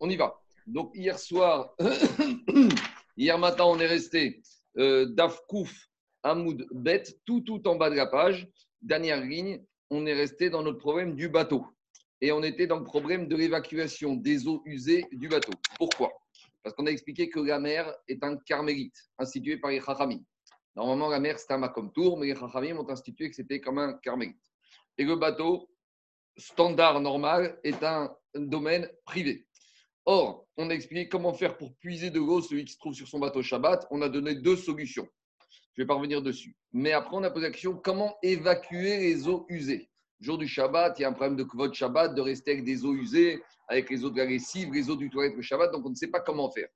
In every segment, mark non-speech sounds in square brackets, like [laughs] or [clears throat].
On y va. Donc, hier soir, [coughs] hier matin, on est resté euh, Dafkouf, Hamoud, Bet, tout, tout en bas de la page. Dernière ligne, on est resté dans notre problème du bateau. Et on était dans le problème de l'évacuation des eaux usées du bateau. Pourquoi? Parce qu'on a expliqué que la mer est un carmélite institué par les Chachamim. Normalement, la mer, c'est un Tour, mais les Chachamim ont institué que c'était comme un carmélite. Et le bateau, standard normal, est un domaine privé. Or, on a expliqué comment faire pour puiser de l'eau celui qui se trouve sur son bateau Shabbat. On a donné deux solutions. Je vais pas revenir dessus. Mais après, on a posé la question comment évacuer les eaux usées? Jour du Shabbat, il y a un problème de kvot Shabbat, de rester avec des eaux usées, avec les eaux de la lessive, les eaux du toilette le Shabbat, donc on ne sait pas comment faire.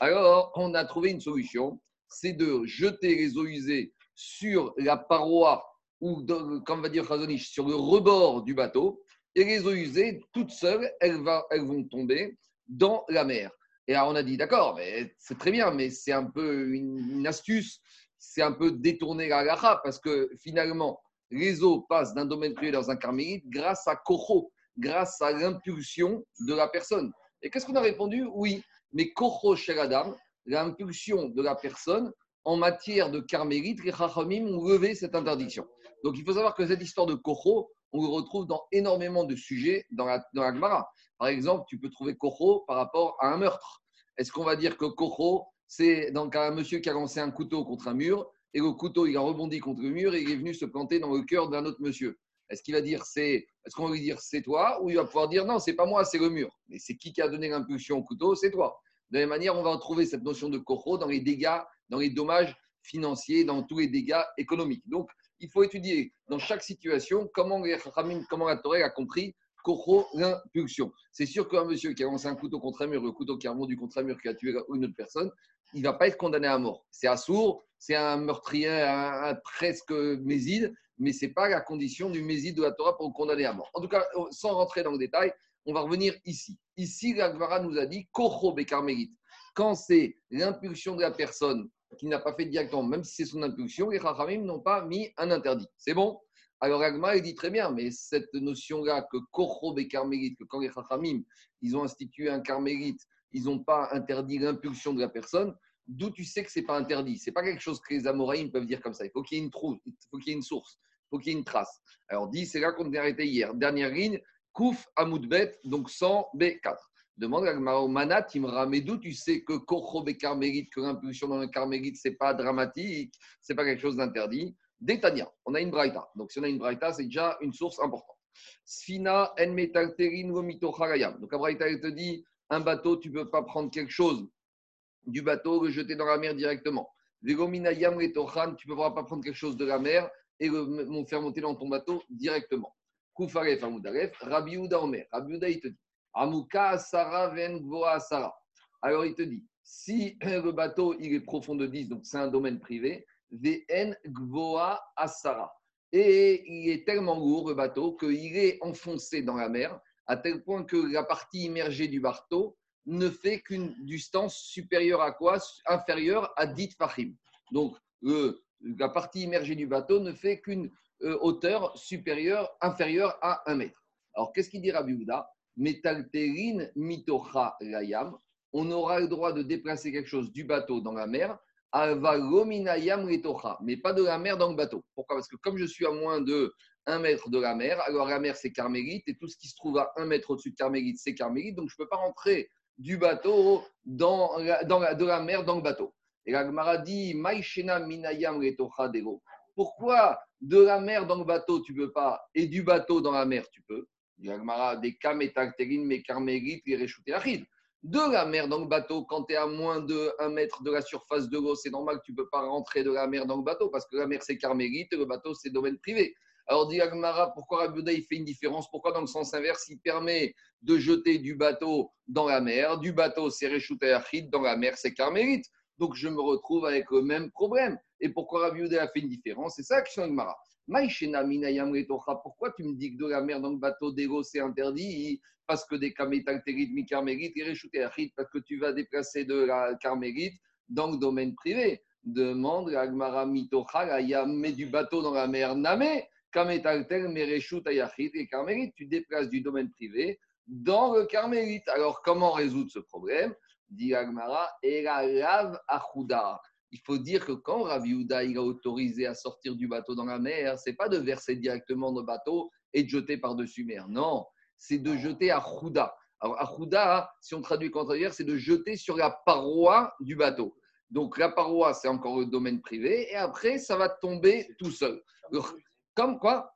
Alors, on a trouvé une solution c'est de jeter les eaux usées sur la paroi ou, comme va dire Khazonich, sur le rebord du bateau. Et les eaux usées, toutes seules, elles vont tomber dans la mer. Et on a dit, d'accord, mais c'est très bien, mais c'est un peu une, astuce, c'est un peu détourner la gacha, parce que finalement, les eaux passent d'un domaine privé dans un carmélite grâce à Kocho, grâce à l'impulsion de la personne. Et qu'est-ce qu'on a répondu? Oui, mais Kocho chez la dame, l'impulsion de la personne en matière de carmélite, les Chachamim ont levé cette interdiction. Donc il faut savoir que cette histoire de Kocho, on le retrouve dans énormément de sujets dans la, dans la Gemara. Par exemple, tu peux trouver Kocho par rapport à un meurtre. Est-ce qu'on va dire que Kocho, c'est donc un monsieur qui a lancé un couteau contre un mur et le couteau il a rebondi contre le mur et il est venu se planter dans le cœur d'un autre monsieur? Est-ce qu'il va dire c'est est-ce qu'on va lui dire c'est toi ou il va pouvoir dire non c'est pas moi c'est le mur? Mais c'est qui qui a donné l'impulsion au couteau? C'est toi. De la même manière, on va retrouver cette notion de Kocho dans les dégâts, dans les dommages financiers, dans tous les dégâts économiques. Donc il faut étudier dans chaque situation comment, comment la Torah a compris l'impulsion. C'est sûr qu'un monsieur qui a lancé un couteau contre un mur, le couteau qui a remonté contre un mur, qui a tué une autre personne, il ne va pas être condamné à mort. C'est assourd, c'est un meurtrier, un, presque méside, mais ce n'est pas la condition du méside de la Torah pour le condamner à mort. En tout cas, sans rentrer dans le détail, on va revenir ici. Ici, la nous a dit Quand c'est l'impulsion de la personne qui n'a pas fait directement, même si c'est son impulsion, les Chachamim n'ont pas mis un interdit. C'est bon? Alors Agma, il dit très bien, mais cette notion-là que Kocho et que quand les Chachamim, ils ont institué un carmélite, ils n'ont pas interdit l'impulsion de la personne, d'où tu sais que ce n'est pas interdit? C'est pas quelque chose que les Amoraïm peuvent dire comme ça. Il faut qu'il y ait une trousse, il faut qu'il y ait une source, il faut qu'il y ait une trace. Alors dit, c'est là qu'on a arrêté hier. Dernière ligne, Kouf Amoudbet, donc 100 B4. Demande à Mana, mais d'où tu sais que Kocho Carmélite, que l'impulsion dans le Carmélite, ce n'est pas dramatique, ce n'est pas quelque chose d'interdit. Détania, on a une braïta. Donc si on a une braïta, c'est déjà une source importante. Sfina en metalterin vomito Donc la braïta, te dit un bateau, tu ne peux pas prendre quelque chose du bateau, le jeter dans la mer directement. Vegominayam retochan, tu ne peux pas prendre quelque chose de la mer et le faire monter dans ton bateau directement. Koufaref Amoudaref, Rabbi Omer. Rabbi il te dit Amuka Asara Ven Asara. Alors il te dit, si [clears throat] le bateau il est profond de 10, donc c'est un domaine privé, Vn Gvoa Asara. Et il est tellement lourd le bateau qu'il est enfoncé dans la mer à tel point que la partie immergée du bateau ne fait qu'une distance supérieure à quoi? Inférieure à 10 fachim. Donc la partie immergée du bateau ne fait qu'une euh, hauteur supérieure, inférieure à 1 mètre. Alors qu'est-ce qu'il dit Rabbi Metalterin mitocha layam, on aura le droit de déplacer quelque chose du bateau dans la mer, mais pas de la mer dans le bateau. Pourquoi? Parce que comme je suis à moins de 1 mètre de la mer, alors la mer c'est carmélite, et tout ce qui se trouve à 1 mètre au-dessus de carmélite, c'est carmélite, donc je ne peux pas rentrer du bateau dans, la, de la mer dans le bateau. Et la Gemara dit, minayam Pourquoi de la mer dans le bateau tu ne peux pas, et du bateau dans la mer tu peux? Des De la mer dans le bateau, quand tu es à moins de 1 mètre de la surface de l'eau, c'est normal que tu ne peux pas rentrer de la mer dans le bateau parce que la mer c'est carmélite et le bateau c'est domaine privé. Alors, dit Agmara, pourquoi Rabbi il fait une différence? Pourquoi dans le sens inverse, il permet de jeter du bateau dans la mer? Du bateau, c'est Reshut dans la mer, c'est carmélite. Donc, je me retrouve avec le même problème. Et pourquoi Rabbi a fait une différence? C'est ça que Agmara. Pourquoi tu me dis que de la mer dans le bateau d'Ego c'est interdit Parce que des kamétaltérites, mi-carmérites, parce que tu vas déplacer de la carmérite dans le domaine privé? Demande à Agmara Mitocha, mais du bateau dans la mer, Name, kamétalter, mereshut, et carmérite, tu déplaces du domaine privé dans le carmélite. Alors, comment résoudre ce problème? Dit Agmara, et la lave Achuda. Il faut dire que quand Rabbi Houda il a autorisé à sortir du bateau dans la mer, c'est pas de verser directement dans le bateau et de jeter par-dessus mer. Non, c'est de jeter à Chouda. Alors, à Chouda, si on traduit quand c'est de jeter sur la paroi du bateau. Donc, la paroi, c'est encore le domaine privé, et après, ça va tomber tout seul. Comme quoi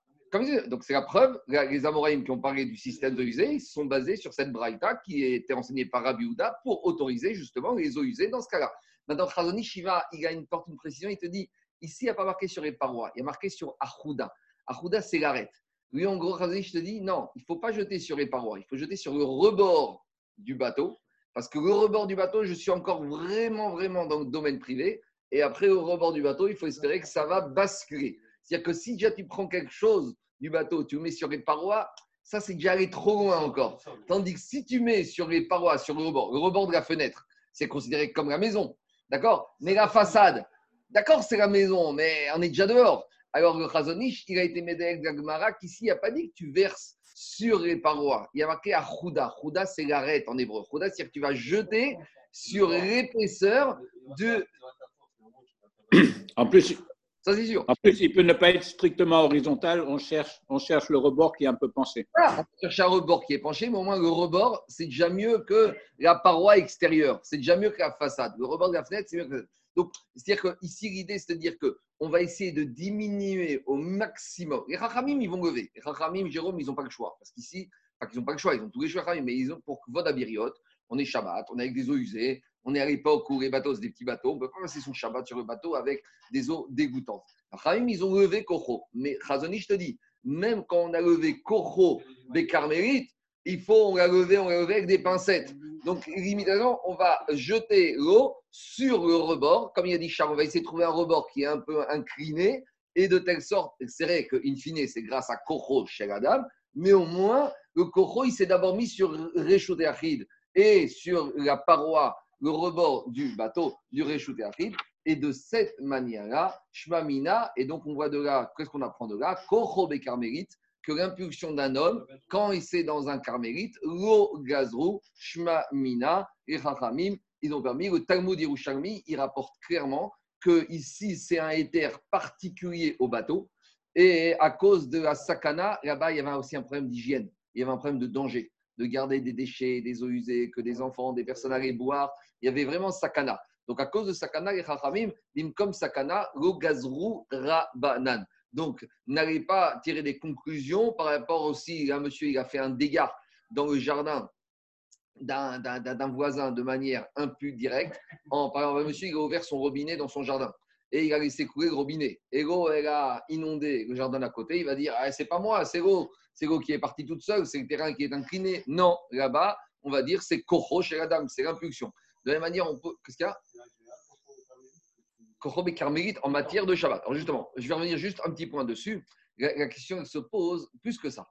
donc c'est la preuve, les Amoraïm qui ont parlé du système de usée, ils sont basés sur cette braïta qui était enseignée par Rabbi Houda pour autoriser justement les eaux usées dans ce cas-là. Maintenant, Khazoni Shiva, il a une porte une précision, il te dit, ici, il n'y a pas marqué sur les parois, il y a marqué sur Ahuda. Ahuda, c'est l'arête. Lui, en gros, Khazoni, je te dis, non, il ne faut pas jeter sur les parois, il faut jeter sur le rebord du bateau, parce que le rebord du bateau, je suis encore vraiment, vraiment dans le domaine privé, et après, au rebord du bateau, il faut espérer que ça va basculer. C'est-à-dire que si déjà tu prends quelque chose du bateau, tu le mets sur les parois, ça c'est déjà aller trop loin encore. Tandis que si tu mets sur les parois, sur le rebord, le rebord de la fenêtre, c'est considéré comme la maison. D'accord? Mais la façade, d'accord, c'est la maison, mais on est déjà dehors. Alors le Chazonish, il a été médaillé de qu'ici, il n'a pas dit que tu verses sur les parois. Il y a marqué à. Chouda, c'est l'arête en hébreu. Chouda, c'est-à-dire que tu vas jeter sur l'épaisseur de. En plus, ça, c'est sûr. En plus, il peut ne pas être strictement horizontal. On cherche, on cherche le rebord qui est un peu penché. on cherche un rebord qui est penché, mais au moins le rebord, c'est déjà mieux que la paroi extérieure. C'est déjà mieux que la façade. Le rebord de la fenêtre, c'est mieux que. Donc, c'est-à-dire qu'ici, l'idée, c'est de dire qu'on va essayer de diminuer au maximum. Les Rachamim, ils vont lever. Les Rachamim, Jérôme, ils n'ont pas le choix. Parce qu'ici, qu'ils n'ont pas le choix, ils ont tous les choix, mais ils ont pour Vodabiriot, on est Shabbat, on est avec des eaux usées, on est à l'époque où les bateaux, c'est des petits bateaux. On ne peut pas passer son Shabbat sur le bateau avec des eaux dégoûtantes. Khamim, ils ont levé Kocho. Mais Chazoni, je te dis, même quand on a levé Kocho des carmélites, il faut, on l'a levé, on l'a levé avec des pincettes. Donc, limitation, on va jeter l'eau sur le rebord. Comme il a dit Charles, on va essayer de trouver un rebord qui est un peu incliné. Et de telle sorte, c'est vrai qu'in fine, c'est grâce à Kocho chez la dame, mais au moins, le Kocho, il s'est d'abord mis sur Achid et sur la paroi le rebord du bateau du Réchouté Achid. Et de cette manière-là, Shmamina, et donc on voit de là, qu'est-ce qu'on apprend de là? Kochob et carmélite, que l'impulsion d'un homme, quand il est dans un carmélite, lo gazru, Shmamina, et Chachamim, ils ont permis, le Talmud Yerushalmi, il rapporte clairement que ici c'est un éther particulier au bateau, et à cause de la sakana, là-bas il y avait aussi un problème d'hygiène, il y avait un problème de danger, de garder des déchets, des eaux usées, que des enfants, des personnes allaient boire, il y avait vraiment sakana. Donc, à cause de Sakana, les Chachamim, comme Sakana, lo gazrou rabanan. Donc, n'allez pas tirer des conclusions par rapport aussi, un monsieur, il a fait un dégât dans le jardin d'un voisin de manière peu directe. En, par exemple, un monsieur, il a ouvert son robinet dans son jardin et il a laissé couler le robinet. Et l'eau, elle a inondé le jardin d'à côté. Il va dire ah, c'est pas moi, c'est l'eau. C'est l'eau qui est partie toute seule, c'est le terrain qui est incliné. Non, là-bas, on va dire c'est Koro chez la dame, c'est l'impulsion. De la même manière, on peut. Qu'est-ce qu'il y a? Et carmélite en matière de Shabbat. Alors justement, je vais revenir juste un petit point dessus. La, question se pose plus que ça.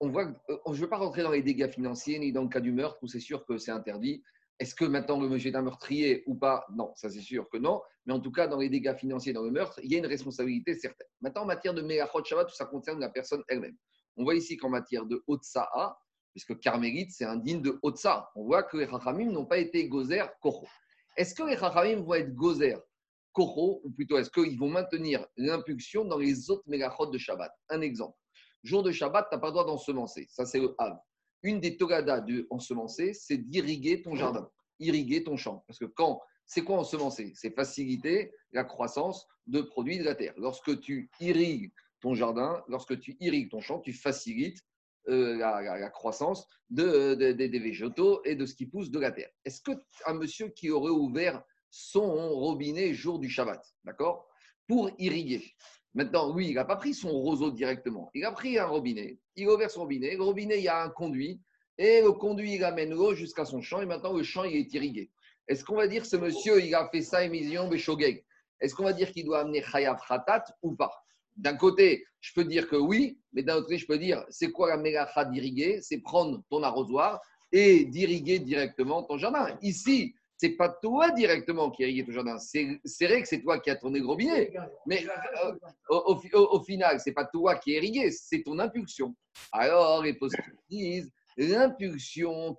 On voit, euh, je ne veux pas rentrer dans les dégâts financiers ni dans le cas du meurtre où c'est sûr que c'est interdit. Est-ce que maintenant le monsieur est un meurtrier ou pas? Non, ça c'est sûr que non. Mais en tout cas, dans les dégâts financiers, dans le meurtre, il y a une responsabilité certaine. Maintenant, en matière de Meachot Shabbat, tout ça concerne la personne elle-même. On voit ici qu'en matière de Otsa'a, puisque carmélite, c'est un digne de Otsa, on voit que les Chachamim n'ont pas été gozer Kocho. Est-ce que les Chachamim vont être gozer Kocho, ou plutôt est-ce qu'ils vont maintenir l'impulsion dans les autres mégachot de Shabbat? Un exemple. Jour de Shabbat, tu n'as pas le droit d'ensemencer. Ça, c'est le Hav. Une des togadas de ensemencer, c'est d'irriguer ton jardin, irriguer ton champ. Parce que quand, c'est quoi ensemencer? C'est faciliter la croissance de produits de la terre. Lorsque tu irrigues ton jardin, lorsque tu irrigues ton champ, tu facilites euh, la, croissance de, des végétaux et de ce qui pousse de la terre. Est-ce qu'un monsieur qui aurait ouvert son robinet jour du Shabbat, d'accord Pour irriguer? Maintenant, oui, il n'a pas pris son roseau directement. Il a pris un robinet, il a ouvert son robinet. Le robinet, il y a un conduit. Et le conduit, il amène l'eau jusqu'à son champ. Et maintenant, le champ, il est irrigué. Est-ce qu'on va dire ce monsieur, il a fait ça émission Beshogeg Est-ce qu'on va dire qu'il doit amener Chayav Khatat ou pas? D'un côté, je peux dire que oui, mais d'un autre côté, je peux dire c'est quoi la mélacha d'irriguer? C'est prendre ton arrosoir et d'irriguer directement ton jardin. Ici, c'est pas toi directement qui irrigué ton jardin. C'est vrai que c'est toi qui as le robinet. Mais euh, au, au, au, final, c'est pas toi qui irrigué, c'est ton impulsion. Alors, les postes disent l'impulsion,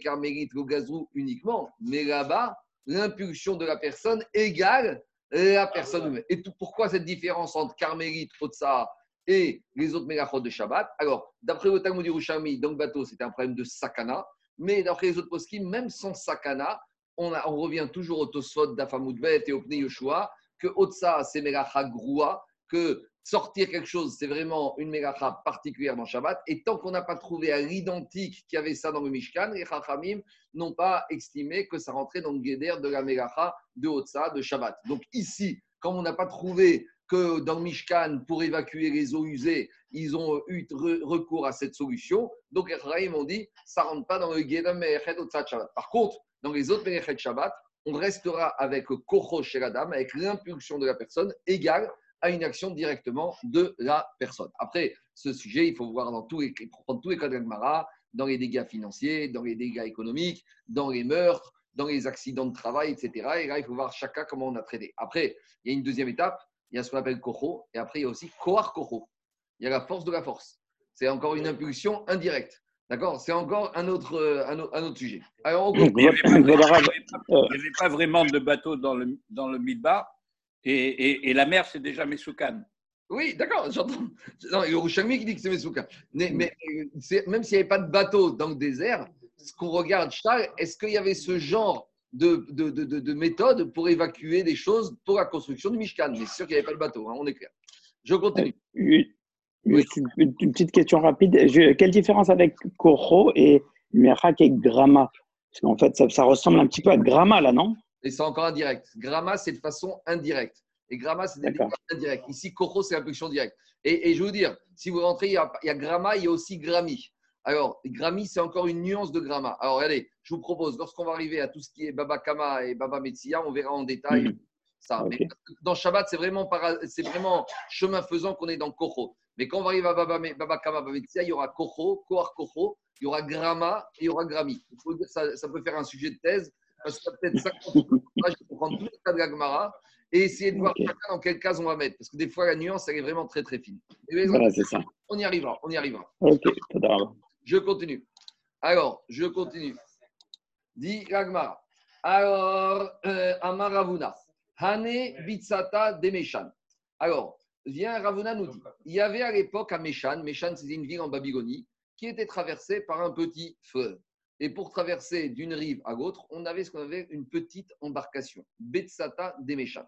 Carmélite, le gazou uniquement, mais là-bas, l'impulsion de la personne égale la personne Et tout, pourquoi cette différence entre Carmélite, Otsa et les autres mégachot de Shabbat? Alors, d'après le Talmud Yerushalmi, dans le bateau, c'était un problème de sakana, mais d'après les autres poskim, même sans sakana, on, on, revient toujours au Tosfot d'Afamoudbet et au Pnei Yoshua, que Otsa, c'est Melacha Groua, que sortir quelque chose, c'est vraiment une Melacha particulière dans Shabbat. Et tant qu'on n'a pas trouvé à l'identique qui avait ça dans le Mishkan, les Chachamim n'ont pas estimé que ça rentrait dans le Guéder de la Melacha de Otsa, de Shabbat. Donc ici, comme on n'a pas trouvé que dans le Mishkan, pour évacuer les eaux usées, ils ont eu recours à cette solution. Donc, les Chachamim ont dit, ça rentre pas dans le Guéder Melechet Otsa Shabbat. Par contre, dans les autres Melechet Shabbat, on restera avec Kocho chez la dame, avec l'impulsion de la personne égale à une action directement de la personne. Après, ce sujet, il faut voir dans tous les, prendre tous les cas de dans les dégâts financiers, dans les dégâts économiques, dans les meurtres, dans les accidents de travail, etc. Et là, il faut voir chacun comment on a traité. Après, il y a une deuxième étape, il y a ce qu'on appelle Kocho, et après, il y a aussi Kohar Kocho. Il y a la force de la force. C'est encore une impulsion indirecte. D'accord? C'est encore un autre, euh, un, autre, sujet. Alors, il n'y avait, pas vraiment de bateau dans le, dans le Midbar et, et, la mer, c'est déjà Mesoukan. Oui, d'accord, j'entends. Non, il y a qui dit que c'est Mesoukan. Mais, mais même s'il n'y avait pas de bateau dans le désert, ce qu'on regarde, Charles, est-ce qu'il y avait ce genre de, de, de, de, méthode pour évacuer des choses pour la construction du Mishkan Mais c'est sûr qu'il n'y avait pas de bateau, hein, on est clair. Je continue. Euh, une, petite question rapide. quelle différence avec Koro et Merak et Grama? Parce qu'en fait, ça, ressemble un petit peu à Grama, là, non? Et c'est encore indirect. Grama, c'est de façon indirecte. Et Grama, c'est des. Ici, Koro, c'est l'impulsion directe. Et, je veux dire, si vous rentrez, il y, a, il y a Grama, il y a aussi Grami. Alors, Grami, c'est encore une nuance de Grama. Alors, regardez, je vous propose, lorsqu'on va arriver à tout ce qui est Baba Kama et Baba Metsia, on verra en détail mhm. ça. Mais dans Shabbat, c'est vraiment, vraiment chemin faisant qu'on est dans Koro. Mais quand on va arriver à Baba, Baba Kama, Baba il y aura Kocho, Kohar Kocho, il y aura Grama et il y aura dire, ça, ça peut faire un sujet de thèse, parce que peut-être 50 je vais prendre tous les cas de la et essayer de voir chacun dans quelle case on va mettre. Parce que des fois, la nuance, elle est vraiment très, très fine. voilà, c'est ça. On y arrivera, on y arrivera. Ok, Je continue. Alors, je continue. Dit Ragmara. Alors, euh, Amaravuna. Hane Bitsata Demeshan. Alors, vient Ravuna nous dit il y avait à l'époque à Meshan, Meshan c'était une ville en Babylonie, qui était traversée par un petit fleuve. Et pour traverser d'une rive à l'autre, on avait ce qu'on avait une petite embarcation, Betsata des Meshan.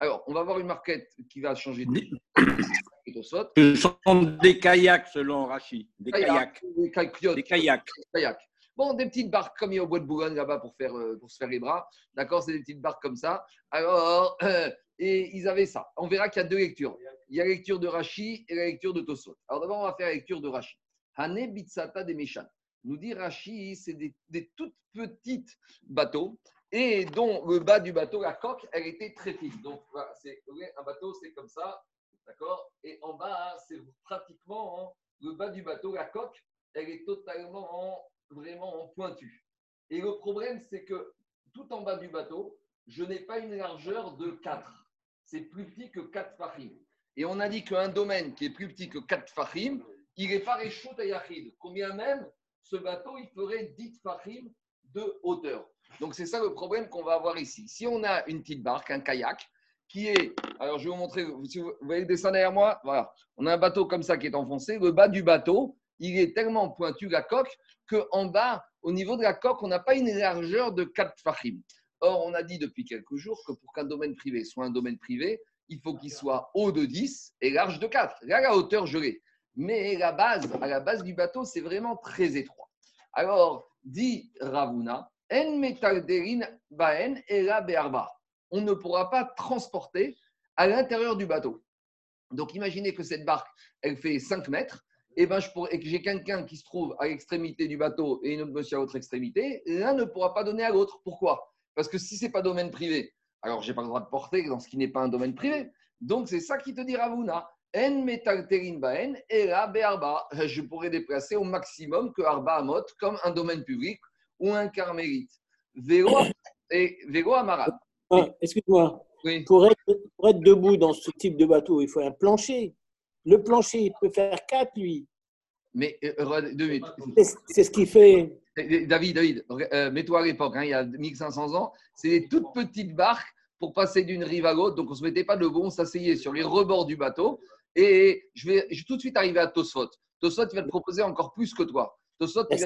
Alors, on va voir une marquette qui va changer de [coughs] Ce sont des kayaks selon Rachid. Des kayaks. Des kayaks. Des kayaks. Bon, des petites barques comme il y a au bois de Boulogne là-bas pour, faire, euh, pour se faire les bras. D'accord C'est des petites barques comme ça. Alors, euh, [coughs] et ils avaient ça. On verra qu'il y a deux lectures. Il y a la lecture de Rashi et la lecture de Tosot. Alors d'abord, on va faire la lecture de Rashi. Hane Bitsata des Meshan. Nous dit Rashi, c'est des, toutes petites bateaux et dont le bas du bateau, la coque, elle était très fine. Donc, voilà, c'est, un bateau, c'est comme ça, d'accord? Et en bas, c'est pratiquement le bas du bateau, la coque, elle est totalement en, vraiment en pointu. Et le problème, c'est que tout en bas du bateau, je n'ai pas une largeur de 4. C'est plus petit que 4 fahim. Et on a dit qu'un domaine qui est plus petit que 4 fahim, il n'est pas réchaud à Yachid. Combien même ce bateau, il ferait 10 fahim de hauteur. Donc c'est ça le problème qu'on va avoir ici. Si on a une petite barque, un kayak, qui est, alors je vais vous montrer, vous voyez le dessin derrière moi, voilà, on a un bateau comme ça qui est enfoncé, le bas du bateau, il est tellement pointu, la coque, qu'en bas, au niveau de la coque, on n'a pas une largeur de 4 fahim. Or, on a dit depuis quelques jours que pour qu'un domaine privé soit un domaine privé, il faut qu'il soit haut de 10 et large de 4. Là, la hauteur gelée. Mais la base, à la base du bateau, c'est vraiment très étroit. Alors, dit Ravuna, En baen On ne pourra pas transporter à l'intérieur du bateau. Donc, imaginez que cette barque, elle fait 5 mètres et, ben je et que j'ai quelqu'un qui se trouve à l'extrémité du bateau et une autre monsieur à l'autre extrémité, l'un ne pourra pas donner à l'autre. Pourquoi? Parce que si ce n'est pas domaine privé, alors je n'ai pas le droit de porter dans ce qui n'est pas un domaine privé. Donc c'est ça qui te dit Ravuna. En baen et be'arba. [laughs] Je pourrais déplacer au maximum que arba amot comme un domaine public ou un carmélite. Vélo [coughs] et vélo amarat. Ah, excuse-moi. Pour, être, pour être debout dans ce type de bateau, il faut un plancher. Le plancher, il peut faire 4, lui. Mais euh, deux minutes. C'est ce qui fait. David, David, euh, mets-toi à l'époque, hein, il y a 1500 ans, c'est des toutes petites barques pour passer d'une rive à l'autre. Donc on ne se mettait pas debout, on s'asseyait sur les rebords du bateau. Et je vais, tout de suite arriver à Tosfot. Tosfot, il va te proposer encore plus que toi. Tosfot, je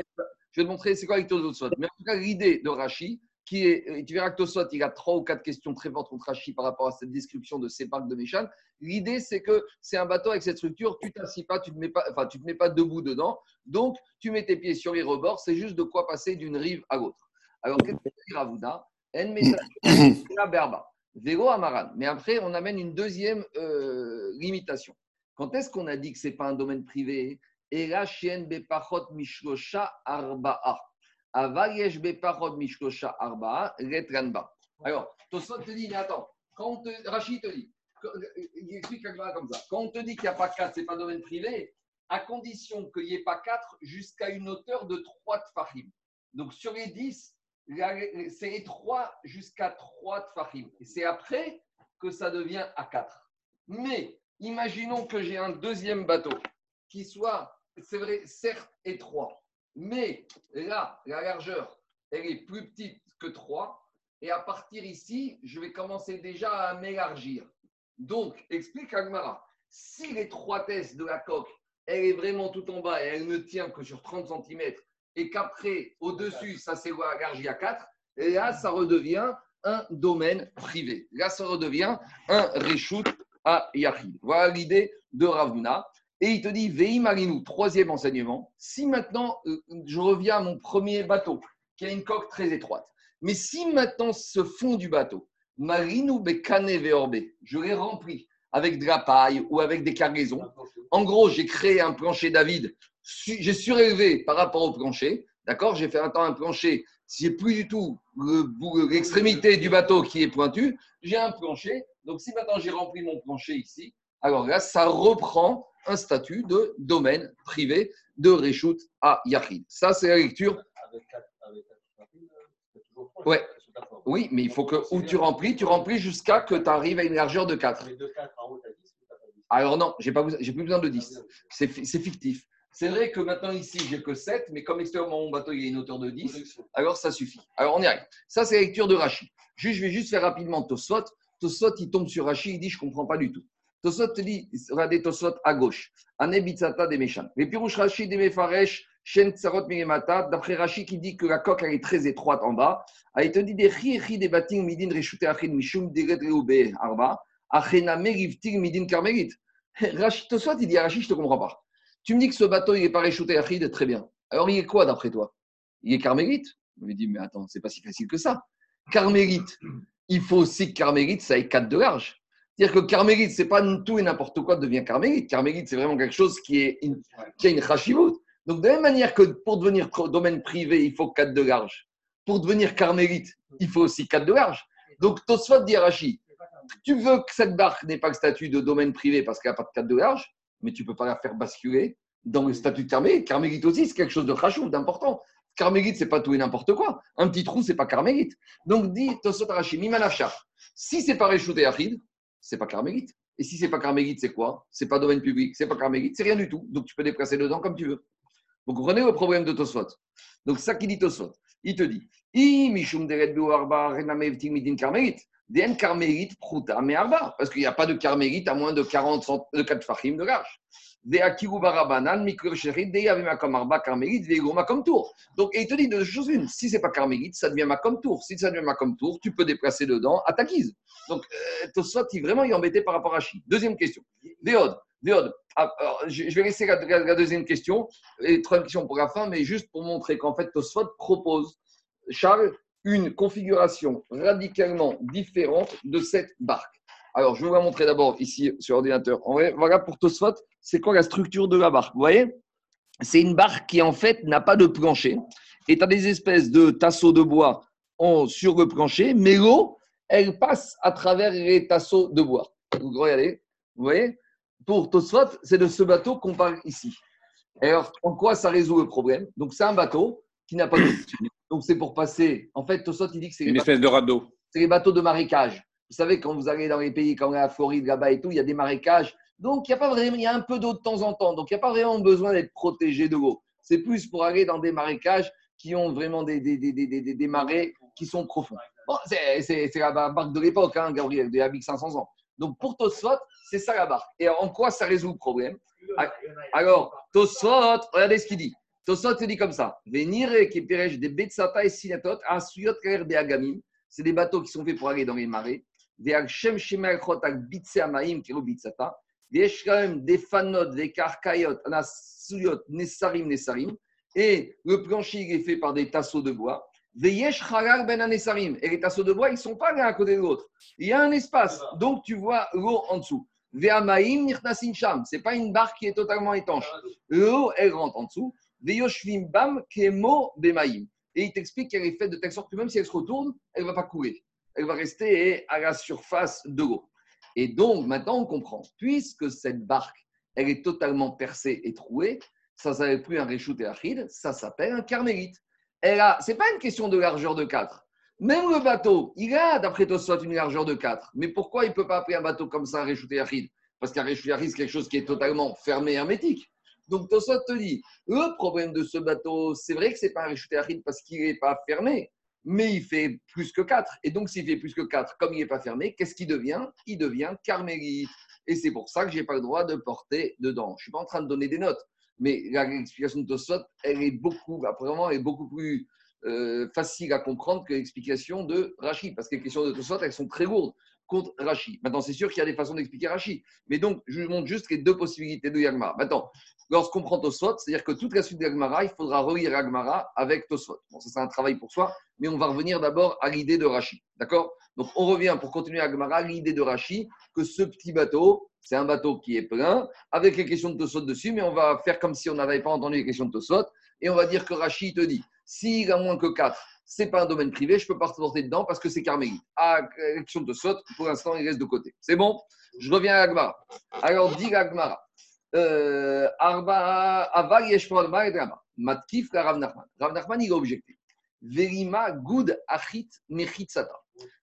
vais te montrer c'est quoi avec Tosfot. Mais en tout cas, l'idée de Rashi, qui est, tu verras que Tosfot, il a trois ou quatre questions très fortes contre Rashi par rapport à cette description de ces parcs de Méchan. L'idée, c'est que c'est un bateau avec cette structure, tu t'assis pas, tu ne mets pas, enfin, tu te mets pas debout dedans. Donc, tu mets tes pieds sur les rebords, c'est juste de quoi passer d'une rive à l'autre. Alors, qu'est-ce que dire Ravuna? En berba. Vélo Amaran. Mais après, on amène une deuxième euh, limitation. Quand est-ce qu'on a dit que ce n'est pas un domaine privé? Et là, Shien Bepachot Mishlosha Arba'a. Avayesh Bepachot Mishlosha Arba'a, Retranba. Alors, Tosot te dit, mais attends, quand on te, Rachid te dit, il explique comme ça. Quand on te dit qu'il n'y a pas quatre, ce n'est pas un domaine privé, à condition qu'il n'y ait pas quatre jusqu'à une hauteur de 3 tfahim. Donc sur les 10, c'est 3 jusqu'à 3 tfahim. Et c'est après que ça devient à 4. Mais imaginons que j'ai un deuxième bateau qui soit, c'est vrai, certes étroit, mais là, la largeur, elle est plus petite que 3. Et à partir ici, je vais commencer déjà à m'élargir. Donc, explique Agmara, si l'étroitesse de la coque, elle est vraiment tout en bas et elle ne tient que sur 30 cm, et qu'après, au-dessus, ça s'élargit à 4, et là, ça redevient un domaine privé. Là, ça redevient un reshoot à Yahid. Voilà l'idée de Ravuna. Et il te dit, Vei Marinou, troisième enseignement. Si maintenant, euh, je reviens à mon premier bateau, qui a une coque très étroite, mais si maintenant ce fond du bateau, Marinou Bekane Veorbe, je l'ai rempli avec de la paille ou avec des cargaisons. En gros, j'ai créé un plancher David, j'ai surélevé par rapport au plancher. D'accord J'ai fait un temps un plancher, c'est plus du tout l'extrémité du bateau qui est pointu, j'ai un plancher. Donc si maintenant j'ai rempli mon plancher ici, alors là, ça reprend un statut de domaine privé de Réchout à Yahid. Ça, c'est la lecture. Ouais. Oui, mais il faut que où tu remplis, tu remplis jusqu'à que tu arrives à une largeur de 4. Alors non, j'ai pas j'ai plus besoin de 10. C'est fictif. C'est vrai que maintenant ici, j'ai que 7, mais comme extérieurement mon bateau il a une hauteur de 10, alors ça suffit. Alors on y arrive. Ça, c'est la lecture de Rachid. je vais juste faire rapidement Tosfot. Tosfot, il tombe sur Rachid, il dit Je ne comprends pas du tout. Tosfot te dit Regardez Tosfot à gauche. Anebitsata des méchants. Les pirouches Rachid des Mefaresh, Shen Tsarot Mirimata, d'après Rachid qui dit que la coque elle est très étroite en bas. Ah, il te dit des Ri des batim midin reshute achin mishum deret reube arba. Achena merivting midin karmelit. [laughs] Rachid Tosfot, il dit Rachid, je ne te comprends pas. Tu me dis que ce bateau, il n'est pas réchauté à très bien. Alors, il est quoi d'après toi? Il est carmélite? Je me dis, mais attends, c'est pas si facile que ça. Carmélite, il faut aussi que carmélite, ça ait 4 de large. C'est-à-dire que carmélite, c'est pas tout et n'importe quoi devient carmélite. Carmélite, c'est vraiment quelque chose qui, est a une chashivut. Donc, de la même manière que pour devenir domaine privé, il faut 4 de large. Pour devenir carmélite, il faut aussi 4 de large. Donc, Tosfot dit tu veux que cette barque n'ait pas le statut de domaine privé parce qu'elle n'a pas de 4 de large, mais tu ne peux pas la faire basculer dans le statut de carmélite. Carmélite aussi, c'est quelque chose de rachou, d'important. Carmélite, c'est pas tout et n'importe quoi. Un petit trou, c'est pas carmélite. Donc, dit Tosot Arashi, Si c'est pas réchouté Achid, c'est pas carmélite. Et si c'est pas carmélite, c'est quoi? C'est pas domaine public, c'est pas carmélite, c'est rien du tout. Donc, tu peux déplacer dedans comme tu veux. Vous comprenez le problème de Tosot. Donc, ça qui dit Tosot. Il te dit, D'en carmélite prouta mais arba, parce qu'il n'y a pas de carmélite à moins de 40 de 4 fachim de large. De akiru barabanan, mikrocherit, de yavima comme arba carmélite, de comme tour. Donc, il te dit deux choses une. Si c'est pas carmélite, ça devient ma comme tour. Si ça devient ma comme tour, tu peux déplacer dedans à ta guise. Donc, euh, Tosfot, il vraiment est embêté par rapport à Chi. Deuxième question. Déode. Déode. Ah, je vais laisser la, deuxième question et troisième question pour la fin, mais juste pour montrer qu'en fait, Tosfot propose, Charles, une configuration radicalement différente de cette barque. Alors, je vais vous la montrer d'abord ici sur l'ordinateur. Voilà pour Tosfot, c'est quoi la structure de la barque Vous voyez? C'est une barque qui en fait n'a pas de plancher et tu as des espèces de tasseaux de bois sur le plancher, mais l'eau, elle passe à travers les tasseaux de bois. Vous regardez Vous voyez? Pour Tosfot, c'est de ce bateau qu'on parle ici. Alors, en quoi ça résout le problème? Donc, c'est un bateau qui n'a pas de [coughs] donc c'est pour passer. En fait, Tosot, il dit que c'est une espèce de radeau. C'est les bateaux de marécage. Vous savez, quand vous allez dans les pays comme la Floride, là-bas et tout, il y a des marécages. Donc, il y a pas vraiment, il y a un peu d'eau de temps en temps. Donc, il n'y a pas vraiment besoin d'être protégé de l'eau. C'est plus pour aller dans des marécages qui ont vraiment des, des, des, des, des marais qui sont profonds. Bon, c'est la barque de l'époque, hein, Gabriel, de Habik 500 ans. Donc, pour Tosfot, c'est ça la barque. Et en quoi ça résout le problème? Alors, Tosfot, regardez ce qu'il dit. Tosfot se dit comme ça Venir qui des Betsata et Sinatot, Asuyot des Agamim. C'est des bateaux qui sont faits pour aller dans les marais. Des Shem Shemelchot ak Bitse Amaim, est Bitsata. Des Shkaim, des Fanot, des Karkayot, Anasuyot, Nesarim, Nesarim. Et le plancher est fait par des tasseaux de bois. Ben. Et les tasseaux de bois, ils ne sont pas l'un à côté de l'autre. Il y a un espace. Donc, tu vois l'eau en dessous. Ce n'est pas une barque qui est totalement étanche. L'eau, elle rentre en dessous. Veyoshvim bam kemo bemaim. Et il t'explique qu'elle est faite de telle sorte que même si elle se retourne, elle ne va pas couler. Elle va rester à la surface de l'eau. Et donc, maintenant, on comprend. Puisque cette barque, elle est totalement percée et trouée, ça ne s'appelle plus un Réchout et Achid, ça s'appelle un carmélite. Ce n'est pas une question de largeur de 4. Même le bateau, il a, d'après Tosot, une largeur de 4. Mais pourquoi il ne peut pas appeler un bateau comme ça un Réchout et Achid Parce qu'un Réchout et Achid, c'est quelque chose qui est totalement fermé et hermétique. Donc Tosot te dit, le problème de ce bateau, c'est vrai que ce n'est pas un Réchout et Achid parce qu'il n'est pas fermé, mais il fait plus que 4. Et donc s'il fait plus que 4, comme il n'est pas fermé, qu'est-ce qu'il devient? Il devient carmélite. Et c'est pour ça que je n'ai pas le droit de porter dedans. Je ne suis pas en train de donner des notes. Mais l'explication de Tosot, elle est beaucoup, apparemment, est beaucoup plus euh, facile à comprendre que l'explication de Rachi, parce que les questions de Tosot, elles sont très lourdes contre Rachi. Maintenant, c'est sûr qu'il y a des façons d'expliquer Rachi. Mais donc, je vous montre juste les deux possibilités de Yagmara. Maintenant, lorsqu'on prend Tosot, c'est-à-dire que toute la suite de Yagmara, il faudra relire Yagmara avec Tosot. Bon, ça, c'est un travail pour soi, mais on va revenir d'abord à l'idée de Rachi. D'accord? Donc, on revient pour continuer Yagmara à l'idée de Rachi, que ce petit bateau, c'est un bateau qui est plein, avec les questions de Tosot dessus, mais on va faire comme si on n'avait pas entendu les questions de Tosot, et on va dire que Rachid te dit, s'il a moins que 4, c'est pas un domaine privé, je peux pas porter dedans parce que c'est carmélite. À la question de Tosot, pour l'instant, il reste de côté. C'est bon? Je reviens à Agmara. Alors, dit Agmara. Euh, Aval Matkif Rav Nachman. Rav Nachman, il a objecté. Verima Good Achit Mechitsata.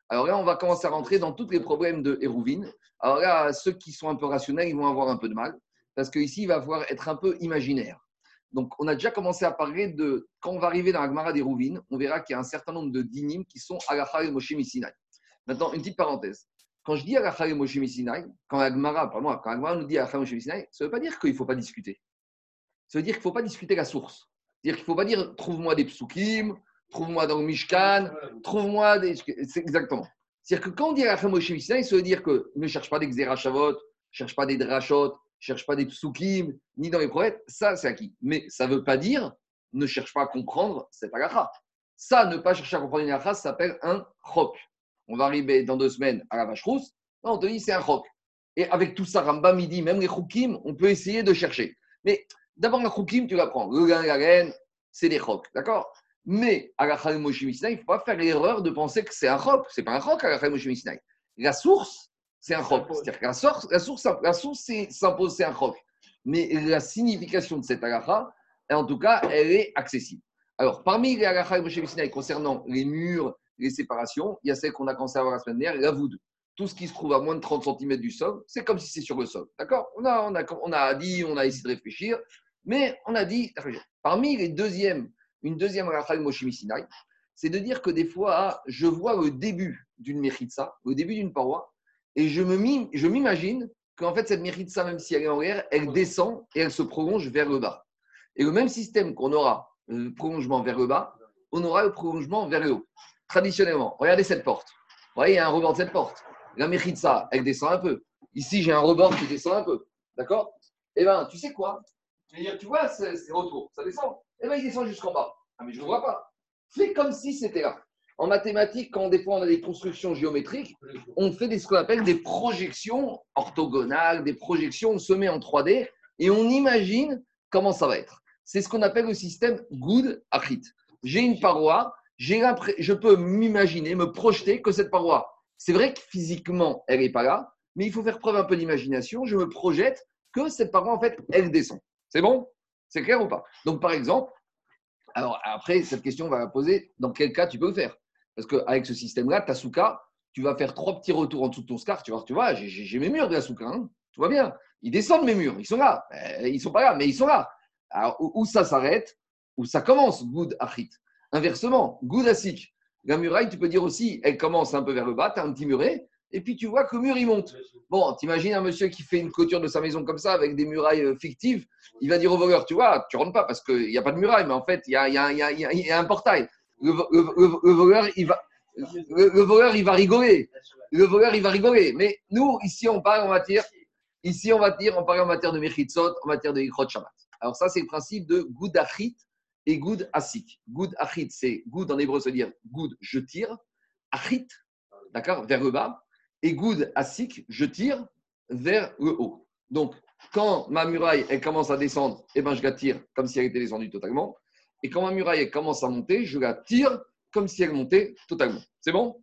Alors là, on va commencer à rentrer dans tous les problèmes de Hérouvine. Alors là, ceux qui sont un peu rationnels, ils vont avoir un peu de mal, parce qu'ici, il va falloir être un peu imaginaire. Donc, on a déjà commencé à parler de, quand on va arriver dans la Gemara d'Hérouvine, on verra qu'il y a un certain nombre de dynimes qui sont Agachar et Moshe Missinai. Maintenant, une petite parenthèse. Quand je dis Agachar et Moshe quand la Gemara, quand la nous dit Agachar et Moshe Missinai, ça ne veut pas dire qu'il ne faut pas discuter. Ça veut dire qu'il ne faut pas discuter la source. C'est-à-dire qu'il ne faut pas dire trouve-moi des psukim, trouve-moi dans le Mishkan, trouve-moi des. C'est exactement. C'est-à-dire que quand on dit Rachem Moshe Mishnah, ça veut dire que ne cherche pas des Xerashavot, ne cherche pas des Drachot, cherche pas des Psukim, ni dans les prophètes. Ça, c'est acquis. Mais ça ne veut pas dire ne cherche pas à comprendre cette agacha. Ça, ne pas chercher à comprendre une agacha, ça s'appelle un chok. On va arriver dans deux semaines à la vache rousse. On te dit c'est un chok. Et avec tout ça, Rambam, midi, même les chokim, on peut essayer de chercher. Mais d'abord, la chokim, tu l'apprends. Le gain, la reine, c'est des chocs. D'accord? Mais Moshe il ne faut pas faire l'erreur de penser que c'est un roc. Ce n'est pas un la Moshe La source, c'est un roc. C'est-à-dire que la source, la source, la source s'impose, c'est un roc. Mais la signification de cette agacha, en tout cas, elle est accessible. Alors, parmi les agacha Moshe concernant les murs, les séparations, il y a celle qu'on a commencé à voir la semaine dernière, la voûte. Tout ce qui se trouve à moins de 30 cm du sol, c'est comme si c'est sur le sol. D'accord? On a, on, a, on a dit, on a essayé de réfléchir, mais on a dit, parmi les deuxièmes une deuxième Sinai, c'est de dire que des fois, je vois le début d'une méritza, le début d'une paroi, et je m'imagine qu'en fait, cette méritza, même si elle est en l'air, elle descend et elle se prolonge vers le bas. Et le même système qu'on aura, le prolongement vers le bas, on aura le prolongement vers le haut. Traditionnellement, regardez cette porte. Vous voyez, il y a un rebord de cette porte. La méritza, elle descend un peu. Ici, j'ai un rebord qui descend un peu. D'accord? Eh bien, tu sais quoi? Tu vois, c'est retour, ça descend. Eh bien, il descend jusqu'en bas. Ah, mais je ne vois pas. Fais comme si c'était là. En mathématiques, quand des fois on a des constructions géométriques, on fait des, ce qu'on appelle des projections orthogonales, des projections, on se met en 3D et on imagine comment ça va être. C'est ce qu'on appelle le système good achit. J'ai une paroi, je peux m'imaginer, me projeter que cette paroi, c'est vrai que physiquement, elle n'est pas là, mais il faut faire preuve un peu d'imagination. Je me projette que cette paroi, en fait, elle descend. C'est bon? C'est clair ou pas? Donc, par exemple, alors après, cette question va poser dans quel cas tu peux le faire? Parce qu'avec ce système-là, ta souka, tu vas faire trois petits retours en dessous de ton scar, tu vois, tu vois j'ai mes murs de la souka, hein tout va bien. Ils descendent mes murs, ils sont là. Euh, ils sont pas là, mais ils sont là. Alors, où ça s'arrête, où ça commence, Goud Achit. Inversement, Goud Asik. La muraille, tu peux dire aussi, elle commence un peu vers le bas, tu as un petit muret, et puis tu vois que le mur, il monte. Bon, t'imagines un monsieur qui fait une clôture de sa maison comme ça, avec des murailles euh, fictives, il va dire au voleur, tu vois, tu rentres pas parce qu'il n'y a pas de muraille, mais en fait, il y a, un portail. Le, voleur, il va, le, voleur, il va rigoler. Le voleur, il va rigoler. Mais nous, ici, on parle en matière, ici, on va dire, on parle en matière de Mechitsot, en matière de. Alors ça, c'est le principe de Goudachit et Goud Asik. Goud Achit, c'est Goud en hébreu, veut dire Goud, je tire. Achit, d'accord, vers le bas. Et Goud Asik, je tire vers le haut. Donc, quand ma muraille elle commence à descendre, eh ben, je la tire comme si elle était descendue totalement. Et quand ma muraille elle commence à monter, je la tire comme si elle montait totalement. C'est bon?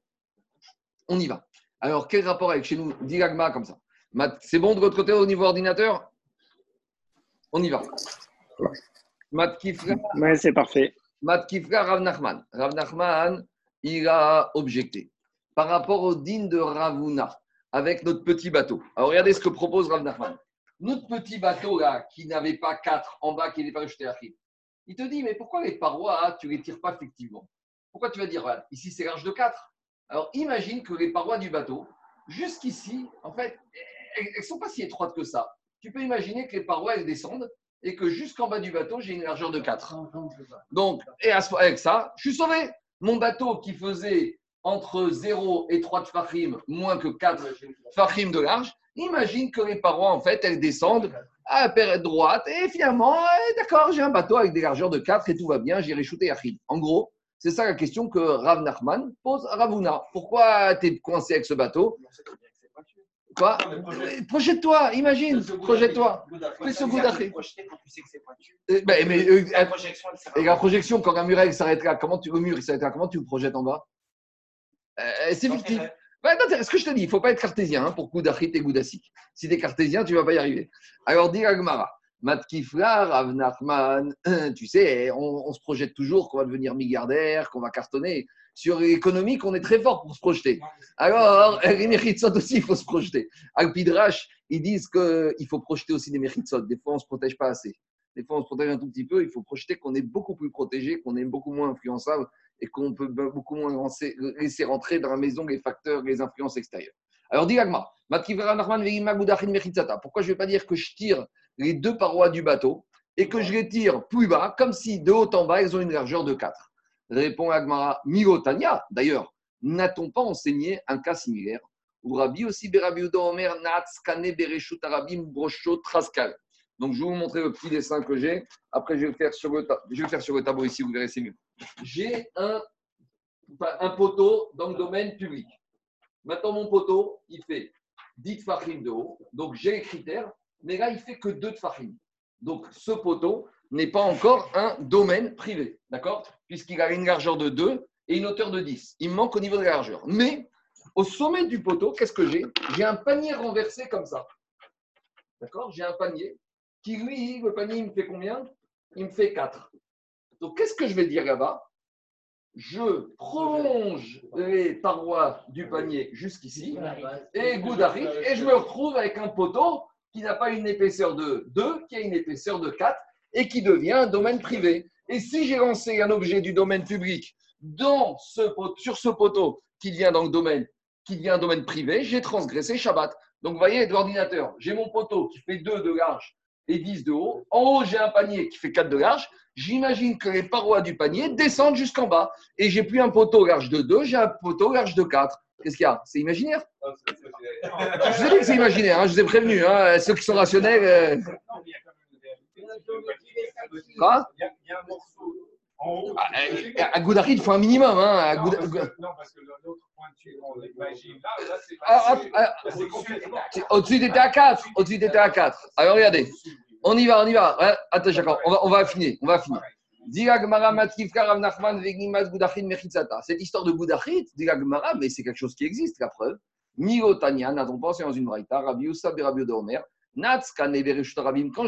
On y va. Alors, quel rapport avec chez nous? Dilagma comme ça. C'est bon de votre côté au niveau ordinateur? On y va. Mat Oui, c'est parfait. Mat Rav Nachman. Rav Nachman, il a objecté par rapport au din de Ravuna avec notre petit bateau. Alors, regardez ce que propose Rav Nachman. Notre petit bateau là, qui n'avait pas quatre en bas, qui n'est pas jeté à il te dit, mais pourquoi les parois, tu ne les tires pas effectivement? Pourquoi tu vas dire, ici c'est large de 4 Alors imagine que les parois du bateau, jusqu'ici, en fait, elles ne sont pas si étroites que ça. Tu peux imaginer que les parois, elles descendent et que jusqu'en bas du bateau, j'ai une largeur de 4. Donc, et avec ça, je suis sauvé. Mon bateau qui faisait entre 0 et 3 fachim, moins que 4 fachim de large, imagine que les parois, en fait, elles descendent à la droite. Et finalement, d'accord, j'ai un bateau avec des largeurs de 4 et tout va bien, j'irai shooter Achid. En gros, c'est ça la question que Rav Nachman pose à Ravuna. Pourquoi tu es coincé avec ce bateau? Quoi? Projette-toi, imagine, projette-toi. Fais ce goût d'Achid. Mais, mais euh, et la projection, quand un mur s'arrête là, comment tu, le mur s'arrête là, comment tu le projettes en bas? Euh, C'est fictif. Ce que je te dis, il ne faut pas être cartésien hein, pour Goudachit et Goudasik. Si tu es cartésien, tu ne vas pas y arriver. Alors, dis Agmara, Matkifla, Rav Nachman, tu sais, on, se projette toujours qu'on va devenir milliardaire, qu'on va cartonner. Sur l'économie, on est très fort pour se projeter. Alors, les Mechitsot aussi, il faut se projeter. Alpidrash, ils disent qu'il faut projeter aussi des Mechitsot. Des fois, on ne se protège pas assez. Des fois, on se protège un tout petit peu. Il faut projeter qu'on est beaucoup plus protégé, qu'on est beaucoup moins influençable et qu'on peut beaucoup moins laisser rentrer dans la maison les facteurs, les influences extérieures. Alors, dis Agma, pourquoi je ne vais pas dire que je tire les deux parois du bateau et que je les tire plus bas, comme si de haut en bas, elles ont une largeur de 4 Répond Agmara, Milotania. D'ailleurs, n'a-t-on pas enseigné un cas similaire où Rabbi aussi Omer Natz Kane Bereshut Arabim Traskal? Donc, je vais vous montrer le petit dessin que j'ai. Après, je vais le faire sur le, je vais le faire sur le tableau ici, vous verrez, c'est mieux. J'ai un, poteau dans le domaine public. Maintenant, mon poteau, il fait 10 farines de haut. Donc, j'ai les critères. Mais là, il fait que 2 farines. Donc, ce poteau n'est pas encore un domaine privé. D'accord? Puisqu'il a une largeur de 2 et une hauteur de 10. Il manque au niveau de la largeur. Mais, au sommet du poteau, qu'est-ce que j'ai? J'ai un panier renversé comme ça. D'accord? J'ai un panier qui lui, le panier, il me fait combien? Il me fait 4. Donc, qu'est-ce que je vais dire là-bas? Je prolonge les parois du panier jusqu'ici, et Goudari, et je me retrouve avec un poteau qui n'a pas une épaisseur de 2, qui a une épaisseur de 4, et qui devient un domaine privé. Et si j'ai lancé un objet du domaine public dans ce, sur ce poteau qui vient dans le domaine, qui devient un domaine privé, j'ai transgressé Shabbat. Donc, vous voyez, de l'ordinateur, j'ai mon poteau qui fait 2 de large et 10 de haut. En haut, j'ai un panier qui fait 4 de large. J'imagine que les parois du panier descendent jusqu'en bas. Et j'ai plus un poteau large de 2, j'ai un poteau large de 4. Qu'est-ce qu'il y a? C'est imaginaire? Je vous ai dit que c'est imaginaire, hein, je vous ai prévenu. Hein, ceux qui sont rationnels. Euh... Quoi? Il y a un morceau ah, à Goudari, il faut un minimum. Hein, non, parce que l'autre pointure, on imagine. Là, là c'est ah, ah, Au-dessus, était à 4. Au-dessus, était à 4. Alors, regardez. On y va, on y va. Attends, Attends, on va, on va affiner. On va affiner. Cette histoire de Goudachit, Gmara, mais c'est quelque chose qui existe, la preuve. Milotania, n'a-t-on pas dans une braïta, Rabbi Youssa, Rabbi Omer, Natz, quand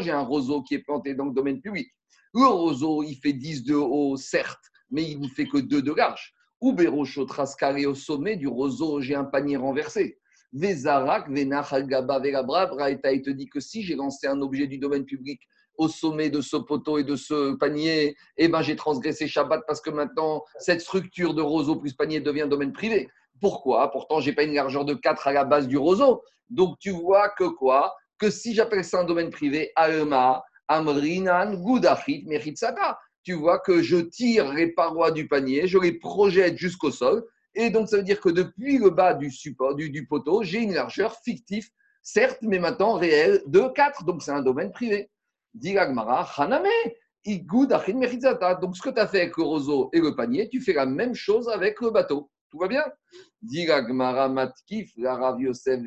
j'ai un roseau qui est planté dans le domaine public, le roseau, il fait 10 de haut, certes, mais il ne fait que 2 de large. Ou Bérocho Trascaré au sommet du roseau, j'ai un panier renversé. Vezarak, Venachal Gaba, Verabra, il te dit que si j'ai lancé un objet du domaine public au sommet de ce poteau et de ce panier, eh ben, j'ai transgressé Shabbat parce que maintenant, cette structure de roseau plus panier devient domaine privé. Pourquoi? Pourtant, j'ai pas une largeur de 4 à la base du roseau. Donc, tu vois que quoi? Que si j'appelle ça un domaine privé, Alma, Amrinan, Gudachit, Meritsaka, tu vois que je tire les parois du panier, je les projette jusqu'au sol. Et donc, ça veut dire que depuis le bas du support, du, du poteau, j'ai une largeur fictive, certes, mais maintenant réelle, de 4. Donc, c'est un domaine privé. Dit Haname, donc, ce que tu as fait avec le roseau et le panier, tu fais la même chose avec le bateau. Tout va bien Matkif, la Rav Yosef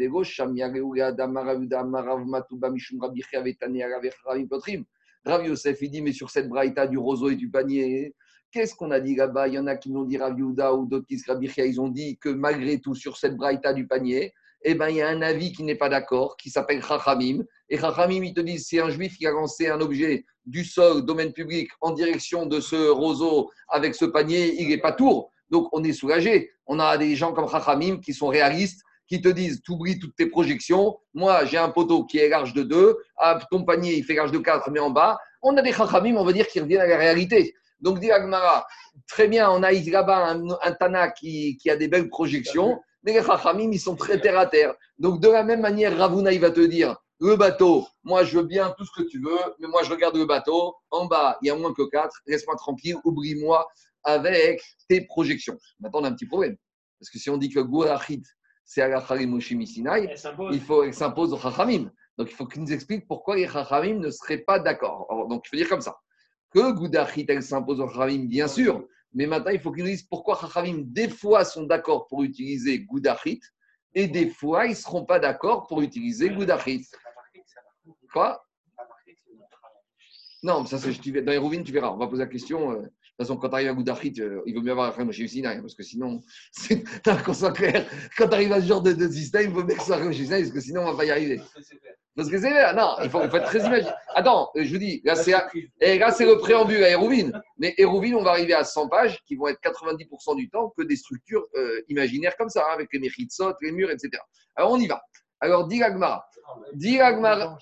Potrim. Rav Yosef, il dit, mais sur cette braïta du roseau et du panier, qu'est-ce qu'on a dit là-bas? Il y en a qui m'ont dit Rav Yuda ou d'autres qui se ils ont dit que malgré tout, sur cette braïta du panier, eh ben, il y a un avis qui n'est pas d'accord, qui s'appelle Chachamim. Et Chachamim, ils te disent, c'est un juif qui a lancé un objet du sol, domaine public, en direction de ce roseau avec ce panier, il n'est pas tour. Donc, on est soulagé. On a des gens comme Chachamim qui sont réalistes, qui te disent, tu oublies toutes tes projections. Moi, j'ai un poteau qui est large de 2, ah, ton panier, il fait large de 4, mais en bas. On a des Chachamim, on va dire, qui reviennent à la réalité. Donc, dit Agmara, très bien, on a là-bas un, Tana qui, qui a des belles projections les Chachamim, ils sont très terre à terre. Donc, de la même manière, Ravuna, il va te dire le bateau, moi, je veux bien tout ce que tu veux, mais moi, je regarde le bateau. En bas, il y a moins que quatre. Laisse-moi tranquille, oublie-moi avec tes projections. Maintenant, on a un petit problème. Parce que si on dit que Gourachit, c'est Agacharim Sinai, il faut qu'il s'impose aux Chachamim. Donc, il faut qu'il nous explique pourquoi les Chachamim ne seraient pas d'accord. Donc, il faut dire comme ça. Que Goudachit, elle s'impose aux Chachamim, bien sûr, mais maintenant, il faut qu'ils nous disent pourquoi Chachamim, des fois, sont d'accord pour utiliser Goudachit et des fois, ils ne seront pas d'accord pour utiliser Goudachit. Quoi? Non, ça, c'est, dans les rouvines, tu verras. On va poser la question. Euh, de toute façon, quand tu arrives à Goudachit, euh, il vaut mieux avoir un chez Sinai, parce que sinon, [laughs] c'est qu'on soit clair. Quand tu arrives à ce genre de, système, il vaut mieux que ce soit chez Sinai, parce que sinon, on ne va pas y arriver. Parce que c'est non, il faut, être très. Attends, je vous dis, là c'est, eh, là, c'est le préambule à Hérouvine. Mais Hérouvine, on va arriver à 100 pages qui vont être 90% du temps que des structures euh, imaginaires comme ça, hein, avec les méritsot, les murs, etc. Alors on y va. Alors, dit Agmara. Dit Agmara.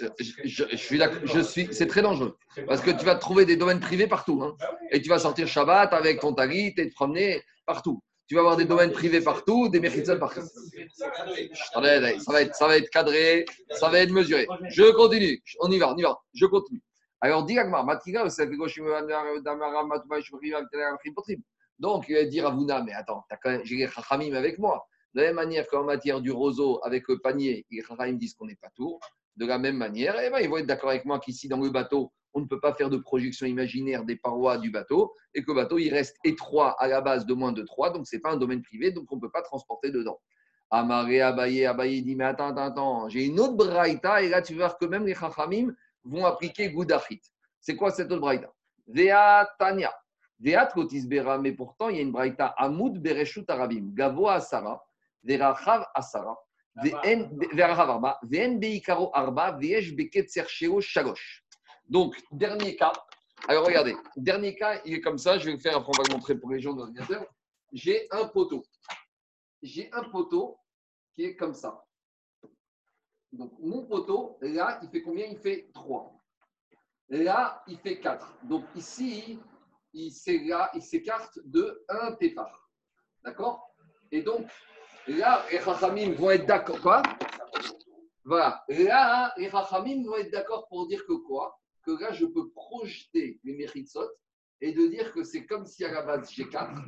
Je, je, suis je suis, c'est très dangereux parce que tu vas trouver des domaines privés partout, hein, et tu vas sortir Shabbat avec ton talit et te promener partout tu vas avoir des domaines privés partout, des méchitzot partout. Ça va, être, ça va être cadré, ça va être mesuré. Je continue, on y va, on y va, je continue. Alors, dis donc, il va dire à Vouna, mais attends, j'ai les Chachamim avec moi. De la même manière qu'en matière du roseau avec le panier, les Chachamim disent qu'on n'est pas tout. De la même manière, eh ben, ils vont être d'accord avec moi qu'ici, dans le bateau, on ne peut pas faire de projection imaginaire des parois du bateau et que le bateau il reste étroit à la base de moins de 3, donc ce n'est pas un domaine privé, donc on ne peut pas transporter dedans. Amaré, Abaye, Abaye dit Mais attends, attends, attends, j'ai une autre braïta et là tu vas voir que même les Chachamim vont appliquer Goudachit. C'est quoi cette autre braïta? Vea Tanya. Vea Bera, mais pourtant il y a une braïta Amoud Bereshut Arabim, Gavo Asara, Verachav Asara. Donc, dernier cas. Alors, regardez, dernier cas, il est comme ça. Je vais le faire, après, on va le montrer pour les gens de l'ordinateur. J'ai un poteau. J'ai un poteau qui est comme ça. Donc, mon poteau, là, il fait combien Il fait 3. Là, il fait 4. Donc, ici, il s'écarte de 1 tépar. D'accord Et donc, là, les Chachamim vont être d'accord. Quoi Voilà. Là, les Chachamim vont être d'accord pour dire que quoi que là, je peux projeter les méritsot et de dire que c'est comme si à la base j'ai 4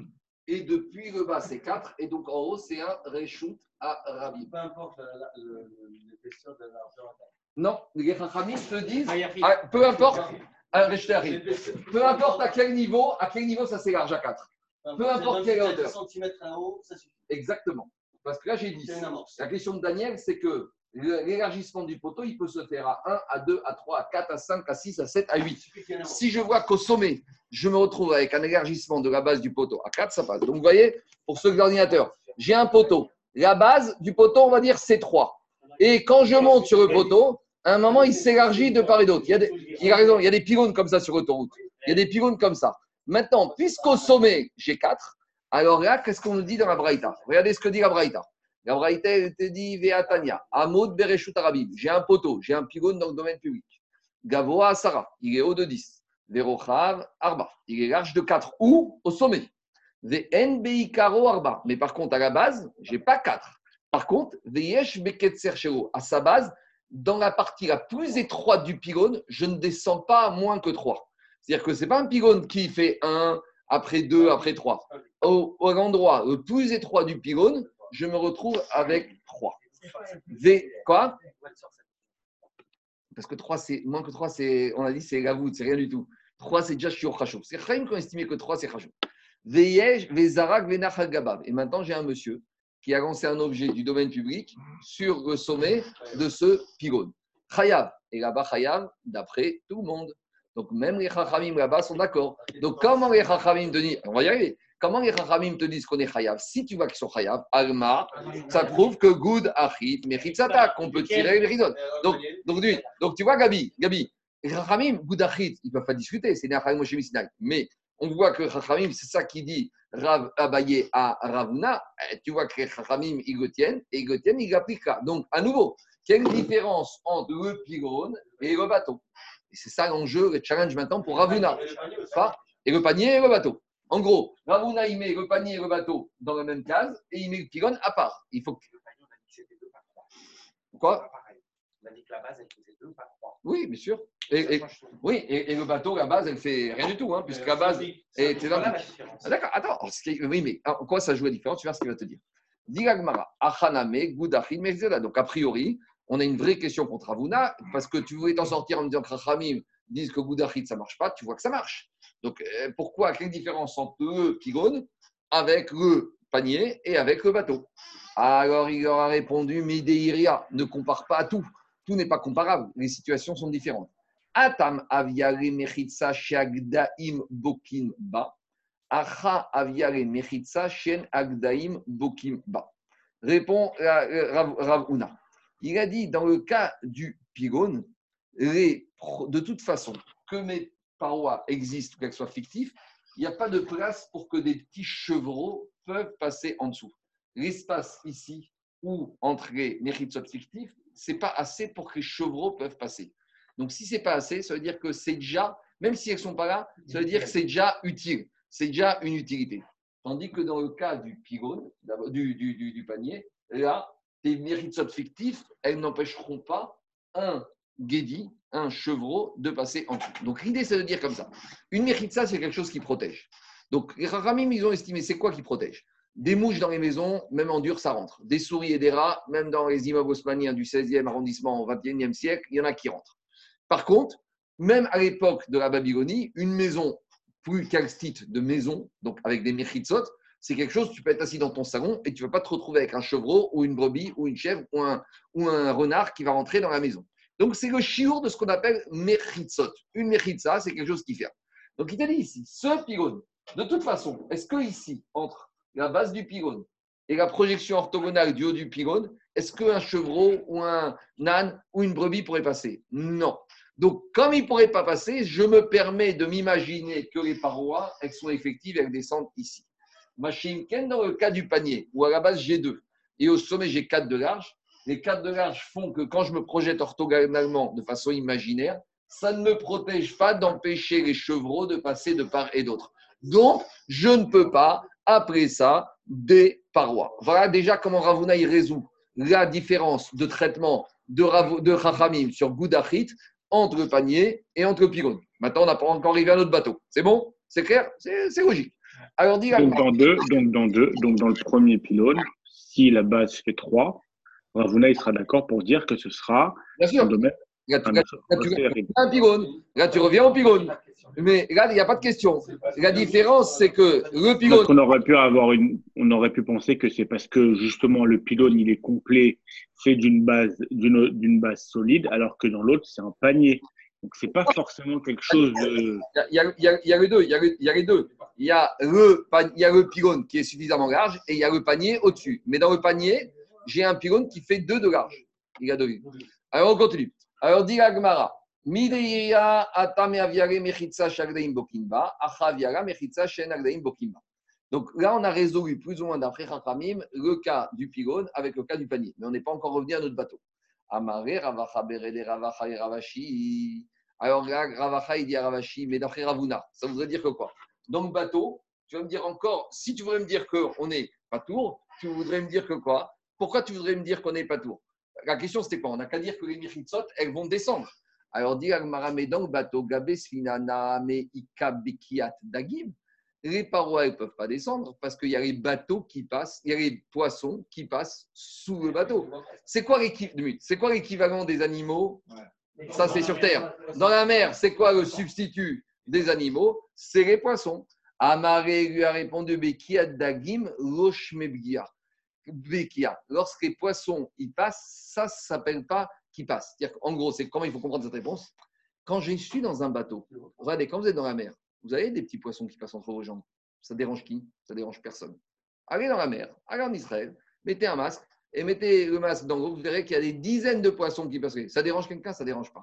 et depuis le bas c'est 4 et donc en haut c'est un reshoot à Rabbi. Peu importe l'épaisseur de la largeur. Non, les Chachamim se disent, ah, peu importe, peu importe à quel niveau, à quel niveau ça s'élarge à 4. Peu importe quelle hauteur. cm à haut, ça suffit. Exactement. Parce que là j'ai dit, la question de Daniel c'est que l'élargissement du poteau, il peut se faire à 1, à 2, à 3, à 4, à 5, à 6, à 7, à 8. Si je vois qu'au sommet, je me retrouve avec un élargissement de la base du poteau à 4, ça passe. Donc, vous voyez, pour ceux de l'ordinateur, j'ai un poteau. La base du poteau, on va dire, c'est 3. Et quand je monte sur le poteau, à un moment, il s'élargit de part et d'autre. Il, y a des, il a raison, il y a des pylônes comme ça sur l'autoroute. Il y a des pylônes comme ça. Maintenant, puisqu'au sommet, j'ai 4, Alors là, qu'est-ce qu'on nous dit dans la Braïta Regardez ce que dit la Braïta. La Braïta, elle te dit Veatania, Amod Bereshut Arabim. J'ai un poteau, j'ai un pylône dans le domaine public. Gavoa Asara, il est haut de 10. Verochav Arba, il est large de 4. Ou au sommet. Karo Arba. Mais par contre, à la base, je n'ai pas 4. Par contre, Veyesh Beketser à sa base, dans la partie la plus étroite du pylône, je ne descends pas à moins que 3. C'est-à-dire que ce n'est pas un pylône qui fait 1, après 2, après 3. Au, au endroit le plus étroit du pylône, je me retrouve avec 3. V, quoi? Parce que 3, c'est moins que 3, c'est, on a dit, c'est la voûte, c'est rien du tout. 3, c'est déjà shiur chachou. C'est Chaim qui a estimé que 3, c'est chachou. Et maintenant, j'ai un monsieur qui a lancé un objet du domaine public sur le sommet de ce pylône. Chayav. Et là-bas, Chayav, d'après tout le monde. Donc, même les Chachamim là-bas sont d'accord. Donc, comment les Chachamim disent, on va y arriver, comment les Chachamim te disent qu'on est Chayav? Si tu vois qu'ils sont Chayav, Alma, ça prouve que Good Achit, Mechit Sata, qu'on peut tirer les risotto. Donc, donc, donc, tu vois, Gabi, Gabi, les Chachamim, Good Achit, ils ne peuvent pas discuter, c'est Chachamim Moshe Mais on voit que Chachamim, c'est ça qui dit Rav Abaye à Ravuna. Tu vois que Chachamim, ils le tiennent et ils le tiennent, ils l'appliquent. Donc, à nouveau, quelle différence entre le pylône et le bateau Et c'est ça l'enjeu, le challenge maintenant pour Ravuna. Et le panier et le bateau. En gros, Ravuna, il met le panier et le bateau dans la même case et il met le pylône à part. Il faut que. Quoi? On a dit que la base, elle faisait deux, pas trois. Oui, bien sûr. Et, oui, et, le bateau, la base, elle fait rien du tout, hein, puisque la base est dans ah, D'accord, attends. Oui, mais en quoi ça joue la différence? Tu vois ce qu'il va te dire. Donc, a priori, on a une vraie question contre Avuna, parce que tu voulais t'en sortir en me disant que Rachamim disent que Goudachid, ça ne marche pas, tu vois que ça marche. Donc, euh, pourquoi Quelle différence entre le pylône avec le panier et avec le bateau? Alors, il leur a répondu Mideiria, ne compare pas à tout. Tout n'est pas comparable. Les situations sont différentes. Atam aviare mechitsa shagdaim. Répond Ravuna. Il a dit dans le cas du pylône, de toute façon, que mes parois existent, qu'elles soient fictives, il n'y a pas de place pour que des petits chevreaux peuvent passer en dessous. L'espace ici, où entre les méritsot fictifs, ce n'est pas assez pour que les chevreaux peuvent passer. Donc, si ce n'est pas assez, ça veut dire que c'est déjà, même si elles ne sont pas là, ça veut dire que c'est déjà utile. C'est déjà une utilité. Tandis que dans le cas du pylône, du, panier, là, les méritsot fictifs, elles n'empêcheront pas un guédi, un chevreau, de passer en dessous. Donc l'idée, c'est de dire comme ça. Une méritza, c'est quelque chose qui protège. Donc les Rahamim, ils ont estimé, c'est quoi qui protège? Des mouches dans les maisons, même en dur, ça rentre. Des souris et des rats, même dans les immeubles haussmanniens du 16e arrondissement au 21e siècle, il y en a qui rentrent. Par contre, même à l'époque de la Babylonie, une maison plus calcite de maison, donc avec des mechitsot, c'est quelque chose, tu peux être assis dans ton salon et tu ne vas pas te retrouver avec un chevreau ou une brebis ou une chèvre ou un, ou un renard qui va rentrer dans la maison. Donc c'est le chiour de ce qu'on appelle mechitsot. Une mechitsa, c'est quelque chose qui ferme. Donc il te dit ici, ce pylône, de toute façon, est-ce que ici, entre la base du pylône et la projection orthogonale du haut du pylône, est-ce qu'un chevreau ou un âne ou une brebis pourrait passer? Non. Donc, comme il ne pourrait pas passer, je me permets de m'imaginer que les parois, elles sont effectives, elles descendent ici. Machine dans le cas du panier, où à la base j'ai deux, et au sommet j'ai quatre de large, les quatre de large font que quand je me projette orthogonalement de façon imaginaire, ça ne me protège pas d'empêcher les chevreaux de passer de part et d'autre. Donc, je ne peux pas, après ça, des parois. Voilà déjà comment Ravuna y résout la différence de traitement de, Rav, de sur Goudachit entre panier et entre pylône. Maintenant, on n'a pas encore arrivé à notre bateau. C'est bon? C'est clair? C'est logique. Alors, donc, dans deux, donc, dans deux, donc dans le premier pylône, si la base fait 3, Ravuna il sera d'accord pour dire que ce sera Bien sûr. Là, tu, un pylône. Là, tu reviens au pylône. Mais là, il n'y a pas de question. La différence, c'est que le pylône. On aurait pu avoir une, on aurait pu penser que c'est parce que justement le pylône il est complet, fait d'une base, d'une base solide, alors que dans l'autre c'est un panier. Donc c'est pas forcément quelque chose de. Il y a, il y a, il y a les deux. Il y a, il y a les deux. Il y a le, il y a le pylône qui est suffisamment large et il y a le panier au-dessus. Mais dans le panier, j'ai un pylône qui fait deux de large. Il a. Alors on continue. Alors dit Agmara. Donc là, on a résolu plus ou moins d'après Chachamim le cas du pylône avec le cas du panier. Mais on n'est pas encore revenu à notre bateau. Alors là, dit Ravashi, mais d'après Ravuna, ça voudrait dire que quoi? Le bateau, tu vas me dire encore, si tu voudrais me dire qu'on n'est pas tour, tu voudrais me dire que quoi? Pourquoi tu voudrais me dire qu'on n'est pas tour? La question, c'était quoi? On n'a qu'à dire que les Mechitsot, elles vont descendre. Alors, dit bateau, Gabé, Sfinana, me Ika, Bekiat, Dagim, les parois ne peuvent pas descendre parce qu'il y a les bateaux qui passent, il y a les poissons qui passent sous le bateau. C'est quoi l'équi- c'est quoi l'équivalent des animaux? Ça, c'est sur Terre. Dans la mer, c'est quoi le substitut des animaux? C'est les poissons. Amaré lui a répondu Bekia Dagim Loshmebgia. Bekia. Lorsque les poissons y passent, ça ne s'appelle pas qui passe. C'est-à-dire qu'en gros, c'est comment il faut comprendre cette réponse? Quand je suis dans un bateau, regardez, quand vous êtes dans la mer, vous avez des petits poissons qui passent entre vos jambes. Ça dérange qui? Ça dérange personne. Allez dans la mer, allez en Israël, mettez un masque et mettez le masque dans l'eau. Vous verrez qu'il y a des dizaines de poissons qui passent. Ça dérange quelqu'un? Ça dérange pas.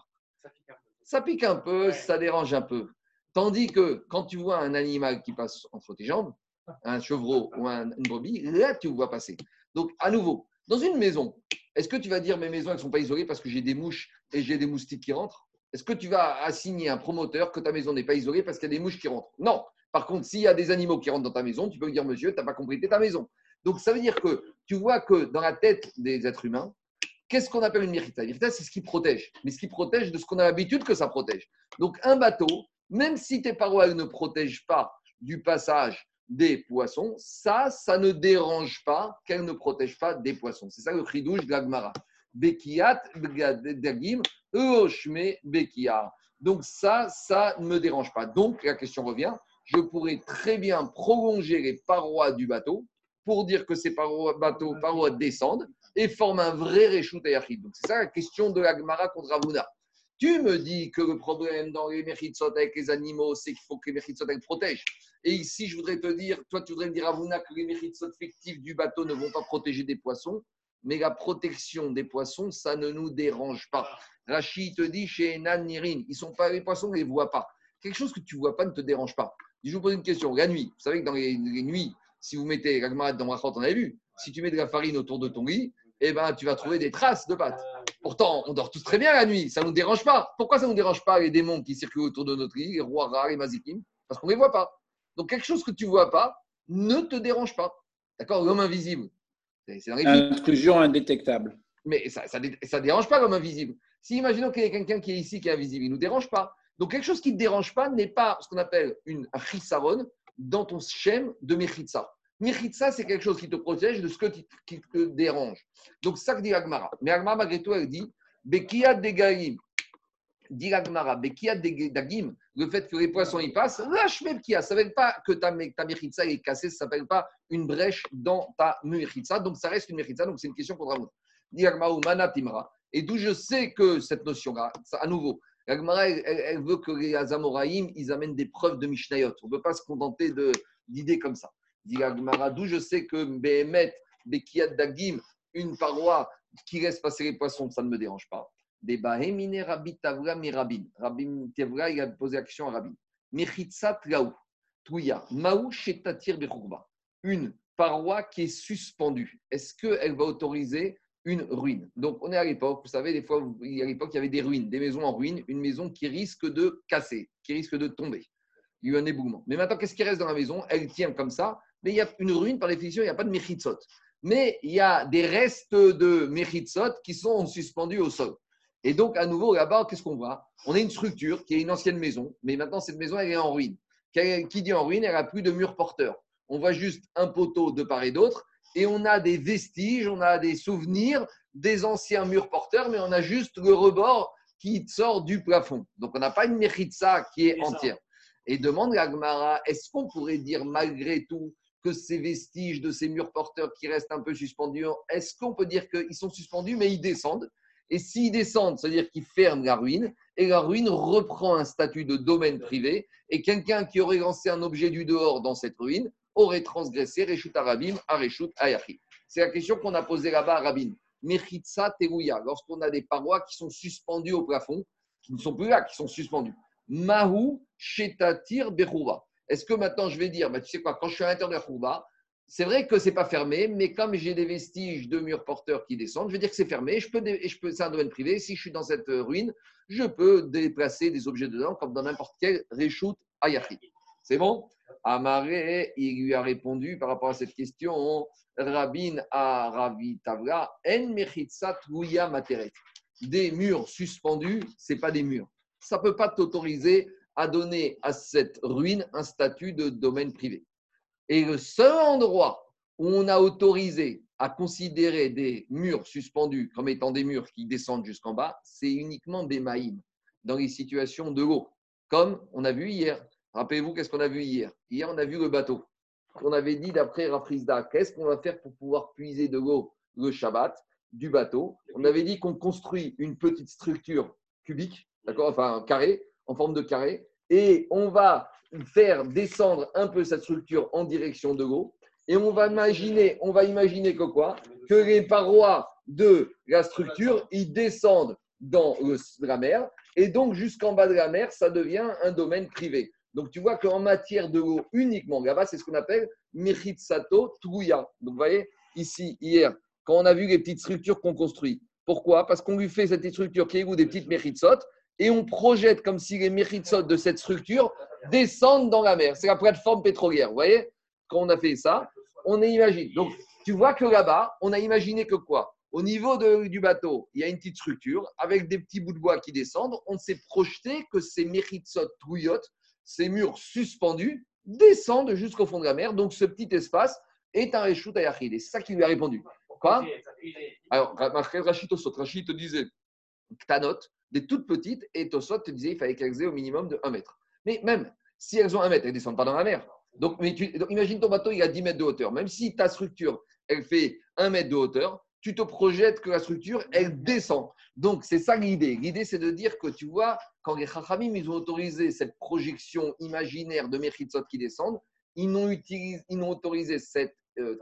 Ça pique un peu, ça dérange un peu. Tandis que quand tu vois un animal qui passe entre tes jambes, un chevreau ou un- une brebis, là tu le vois passer. Donc à nouveau, dans une maison, est-ce que tu vas dire mes maisons elles ne sont pas isolées parce que j'ai des mouches et j'ai des moustiques qui rentrent? Est-ce que tu vas assigner un promoteur que ta maison n'est pas isolée parce qu'il y a des mouches qui rentrent? Non. Par contre, s'il y a des animaux qui rentrent dans ta maison, tu peux lui dire monsieur, tu n'as pas complété ta maison. Donc ça veut dire que tu vois que dans la tête des êtres humains, qu'est-ce qu'on appelle une mérita Une mérita, c'est ce qui protège, mais ce qui protège de ce qu'on a l'habitude que ça protège. Donc un bateau, même si tes parois ne protègent pas du passage des poissons, ça, ça ne dérange pas qu'elles ne protègent pas des poissons. C'est ça le cri douche de l'Agmara. Bekiat, Dagim, Eoshme, Bekia. Donc ça, ça ne me dérange pas. Donc la question revient, je pourrais très bien prolonger les parois du bateau pour dire que ces parois, bateaux, parois descendent et forment un vrai Yachid. Donc c'est ça la question de l'Agmara contre Ravuna. Tu me dis que le problème dans les Mechitsot avec les animaux, c'est qu'il faut que les elles protègent. Et ici, je voudrais te dire, toi, tu voudrais me dire à Ravuna que les Mechitsot fictifs du bateau ne vont pas protéger des poissons, mais la protection des poissons, ça ne nous dérange pas. Rachid te dit chez Enan Nirin, ils sont pas les poissons, on ne les voit pas. Quelque chose que tu ne vois pas ne te dérange pas. Je vous pose une question. La nuit, vous savez que dans les, nuits, si vous mettez la dans Rachot, on avait vu, si tu mets de la farine autour de ton lit, eh ben, tu vas trouver des traces de pâtes. Pourtant, on dort tous très bien la nuit, ça ne nous dérange pas. Pourquoi ça ne nous dérange pas les démons qui circulent autour de notre lit, les rois rares, les mazikim? Parce qu'on ne les voit pas. Donc quelque chose que tu ne vois pas ne te dérange pas. D'accord? L'homme invisible. C'est films. Intrusion indétectable. Mais ça ne dérange pas l'homme invisible. Si imaginons qu'il y a quelqu'un qui est ici qui est invisible, il ne nous dérange pas. Donc quelque chose qui ne te dérange pas n'est pas ce qu'on appelle une chisaron dans ton schéma de mechitsa. Mechitsa, c'est quelque chose qui te protège de ce que qui, te dérange. Donc ça que dit Agmara. Mais Agmara, malgré tout, elle dit Bekia degaim. Dit Agmara, Bekia dagim, le fait que les poissons y passent, lâche même kia. Ça ne s'appelle pas que ta, ta est cassée, ça ne s'appelle pas une brèche dans ta mechitsa. Donc ça reste une mechitsa. Donc c'est une question contre Ravuna. Dit Agmara, manatimra. Et d'où je sais que cette notion-là, ça, à nouveau, la Gemara, elle, elle- veut que les Azamoraïm, ils amènent des preuves de Mishnayot. On ne peut pas se contenter de- d'idées comme ça. Je sais que Behemet, Dagim, une paroi qui laisse passer les poissons, ça ne me dérange pas. Des Rabbi Tavra Mirabin. Rabbi il a posé la question à Rabbi. Mechitzat Laou, Touya, Maou Shetatir. Une paroi qui est suspendue. Est-ce qu'elle va autoriser une ruine? Donc, on est à l'époque, vous savez, des fois, à l'époque, il y avait des ruines, des maisons en ruine, une maison qui risque de casser, qui risque de tomber. Il y a eu un éboulement. Mais maintenant, qu'est-ce qui reste dans la maison? Elle tient comme ça, mais il y a une ruine, par définition, il n'y a pas de mechitsot. Mais il y a des restes de mechitsot qui sont suspendus au sol. Et donc, à nouveau, là-bas, qu'est-ce qu'on voit? On a une structure qui est une ancienne maison, mais maintenant, cette maison, elle est en ruine. Qui dit en ruine, elle n'a plus de murs porteurs. On voit juste un poteau de part et d'autre, et on a des vestiges, on a des souvenirs des anciens murs porteurs, mais on a juste le rebord qui sort du plafond. Donc on n'a pas une méritza qui est ça. Et demande Gemara, est-ce qu'on pourrait dire malgré tout que ces vestiges de ces murs porteurs qui restent un peu suspendus, est-ce qu'on peut dire qu'ils sont suspendus mais ils descendent? Et s'ils descendent, c'est-à-dire qu'ils ferment la ruine, et la ruine reprend un statut de domaine privé, et quelqu'un qui aurait lancé un objet du dehors dans cette ruine aurait transgressé Reshut Arabim à Reshut Ayachi. C'est la question qu'on a posée là-bas à Rabin. Mechitsa Terouya, lorsqu'on a des parois qui sont suspendues au plafond, qui ne sont plus là, qui sont suspendues. Mahu Shetatir Berouva. Est-ce que maintenant je vais dire, bah, tu sais quoi, quand je suis à l'intérieur de la c'est vrai que c'est pas fermé, mais comme j'ai des vestiges de murs porteurs qui descendent, je vais dire que c'est fermé. Je peux, je peux, c'est un domaine privé. Si je suis dans cette euh, ruine, je peux déplacer des objets dedans comme dans n'importe quel reshoot ayachid. C'est bon? Amaré, il lui a répondu par rapport à cette question. Rabin a Ravi Tavla, en. Des murs suspendus, c'est pas des murs. Ça peut pas t'autoriser à donner à cette ruine un statut de domaine privé. Et le seul endroit où on a autorisé à considérer des murs suspendus comme étant des murs qui descendent jusqu'en bas, c'est uniquement des maïms, dans les situations de l'eau. Comme on a vu hier. Rappelez-vous, qu'est-ce qu'on a vu hier? Hier, on a vu le bateau. On avait dit d'après Rafrizda, qu'est-ce qu'on va faire pour pouvoir puiser de l'eau le Shabbat du bateau? On avait dit qu'on construit une petite structure cubique, d'accord Enfin, carré, en forme de carré, et on va faire descendre un peu cette structure en direction de l'eau. Et on va imaginer, on va imaginer que quoi Que les parois de la structure, ils descendent dans la mer. Et donc, jusqu'en bas de la mer, ça devient un domaine privé. Donc, tu vois qu'en matière de l'eau uniquement, là-bas, c'est ce qu'on appelle Mechitsato Truya. Donc, vous voyez, ici, hier, quand on a vu les petites structures qu'on construit. Pourquoi? Parce qu'on lui fait cette structure qui est où? Des petites Mechitsot et on projette comme si les Mechitsot de cette structure descendent dans la mer. C'est la plateforme pétrolière. Vous voyez? Quand on a fait ça, on imagine. Donc, tu vois que là-bas, on a imaginé que quoi? Au niveau de- du bateau, il y a une petite structure avec des petits bouts de bois qui descendent. On s'est projeté que ces Mechitsot Trouyot, ces murs suspendus, descendent jusqu'au fond de la mer. Donc, ce petit espace est un Réchout Ayachid. Et c'est ça qui lui a répondu. Quoi? Alors, Rachid Rachid te disait Ktanot, des toutes petites, et Tosot te disait il fallait qu'elles aient au minimum de 1 mètre. Mais même si elles ont 1 mètre, elles ne descendent pas dans la mer. Donc, imagine ton bateau, il a 10 mètres de hauteur. Même si ta structure, elle fait 1 mètre de hauteur, tu te projettes que la structure, elle descend. Donc, c'est ça l'idée. L'idée, c'est de dire que tu vois, quand les Chachamim, ils ont autorisé cette projection imaginaire de Mechitsot qui descendent, ils n'ont utilisé- ils n'ont autorisé cette euh,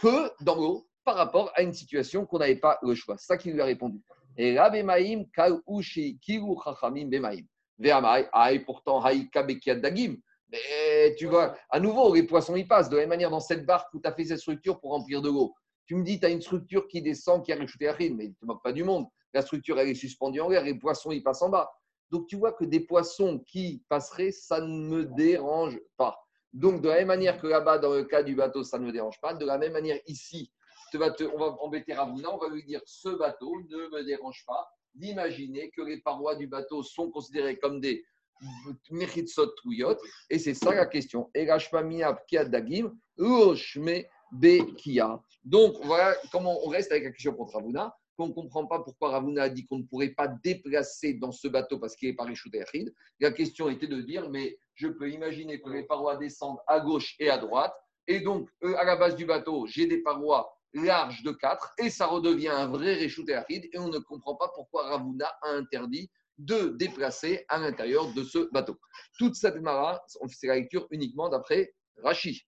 que dans l'eau par rapport à une situation qu'on n'avait pas le choix. C'est ça qu'il lui a répondu. Et là, Bemaïm, Kal Ushi, Kiru Chachamim Bemaïm. Ve'amai, aïe, pourtant, Haïka Bekiat Dagim. Mais tu vois, à nouveau, les poissons y passent. De la même manière, dans cette barque où tu as fait cette structure pour remplir de l'eau, tu me dis, tu as une structure qui descend, qui a rajouté à rien, mais tu ne te moques pas du monde. La structure, elle est suspendue en l'air, les poissons, ils passent en bas. Donc, tu vois que des poissons qui passeraient, ça ne me dérange pas. Donc, de la même manière que là-bas, dans le cas du bateau, ça ne me dérange pas, de la même manière ici, on va embêter Ravuna, on va lui dire ce bateau ne me dérange pas d'imaginer que les parois du bateau sont considérées comme des tuyot, et c'est ça la question. Dagim. Donc voilà comment on reste avec la question contre Ravuna, qu'on ne comprend pas pourquoi Ravuna a dit qu'on ne pourrait pas déplacer dans ce bateau parce qu'il est par Achid. La question était de dire, mais je peux imaginer que les parois descendent à gauche et à droite, et donc euh, à la base du bateau, j'ai des parois larges de 4 et ça redevient un vrai Réchout et et on ne comprend pas pourquoi Ravuna a interdit de déplacer à l'intérieur de ce bateau. Toute cette Gemara, on fait la lecture uniquement d'après Rashi.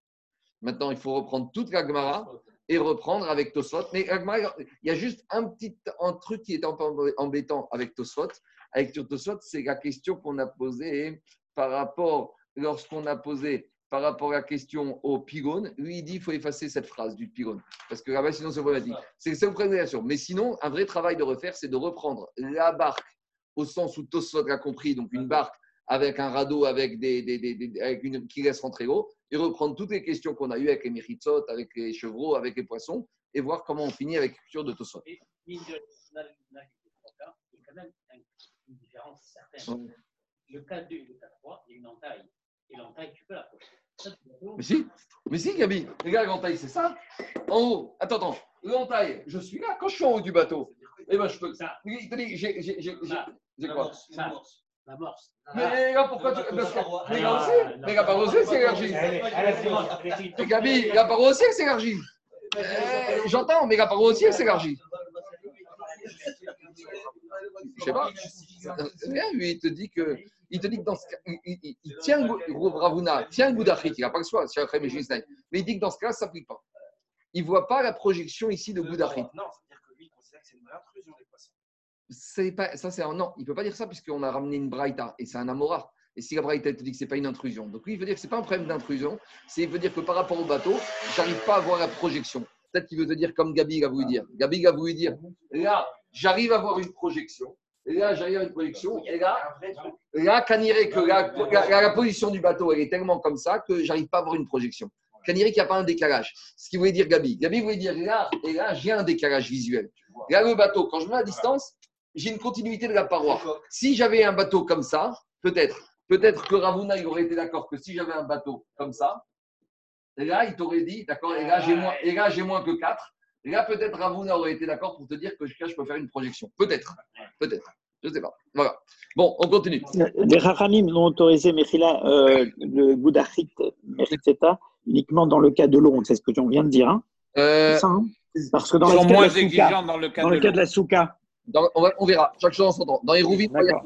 Maintenant, il faut reprendre toute la Gemara et reprendre avec Tosfot. Mais il y a juste un petit un truc qui est un peu embêtant avec Tosfot. Avec Tosfot, c'est la question qu'on a posée par rapport, lorsqu'on a posé par rapport à la question au pylône, lui, il dit qu'il faut effacer cette phrase du pylône. Parce que là-bas, sinon, c'est problématique. C'est une présentation. Mais sinon, un vrai travail de refaire, c'est de reprendre la barque au sens où Tosfot l'a compris, donc une barque avec un radeau avec des, des- des- des- avec une, qui laisse rentrer l'eau, et reprendre toutes les questions qu'on a eues avec les méritsot, avec les chevreaux, avec les poissons, et voir comment on finit avec de Tosfot. Et mine de là, là, il y a quand même un- une différence certaine. Le cas 2 et le cas 3, il y a une entaille. Et l'entaille, tu peux la Mais si, mais si, Gabi. Regarde, l'entaille, c'est ça. En haut, attends, attends. L'entaille, je suis là. Quand je suis en haut du bateau, eh ben, je peux. Ça, Il te dit, j'ai j'ai- j'ai- j'ai- ça, j'ai quoi ça, l'amorce. Mais là, pourquoi tu. Parce que, mais là Ah, aussi, mais la paroi aussi, c'est Gabi, la paroi aussi, elle s'élargit. Eh, J'entends, mais la paroi aussi, elle s'élargit. Je sais pas. Rien, lui, il te dit que. Il te dit que dans ce cas, il, il- il- tient Rav Ravuna, tient Goudachit, il n'a pas le choix, mais mais il dit que dans ce cas, ça ne s'applique pas. Il ne voit pas la projection ici de Goudachit. Non, c'est-à-dire que lui, il considère que c'est une intrusion des poissons. C'est pas, ça, c'est un non. Il ne peut pas dire ça puisqu'on a ramené une braïta et c'est un amora. Et si la Braïta te dit que ce n'est pas une intrusion, donc lui, il veut dire que ce n'est pas un problème d'intrusion, c'est il veut dire que par rapport au bateau, j'arrive pas à voir la projection. Peut-être qu'il veut te dire comme Gabi a voulu dire. Gabi a voulu dire, là, j'arrive à voir une projection. Et là, j'arrive à une projection. Et là, là, que la, la- la position du bateau, elle est tellement comme ça que j'arrive pas à voir une projection. Kaniré qu'il n'y a pas un décalage. Ce qu'il voulait dire Gabi. Gabi voulait dire là, et là, j'ai un décalage visuel. Là, le bateau, quand je mets à distance, j'ai une continuité de la paroi. Si j'avais un bateau comme ça, peut-être, peut-être que Ravuna, il aurait été d'accord que si j'avais un bateau comme ça, et là, il t'aurait dit, d'accord, et là, j'ai moins, et là, j'ai moins que 4. Et là, peut-être Ravuna aurait été d'accord pour te dire que je peux faire une projection. Peut-être, peut-être. Je ne sais pas. Voilà. Bon, on continue. Les Rachamim ont autorisé Mechila, euh, le Goudachit, Mechitseta, uniquement dans le cas de l'eau. C'est ce que tu viens de dire. Hein Euh, C'est ça, hein Parce que dans Ils le cas moins la souka, exigeants dans le cas dans de le cas de la souka. dans- on, va- on verra. Chaque chose en son temps. Dans les Rouvines, D'accord.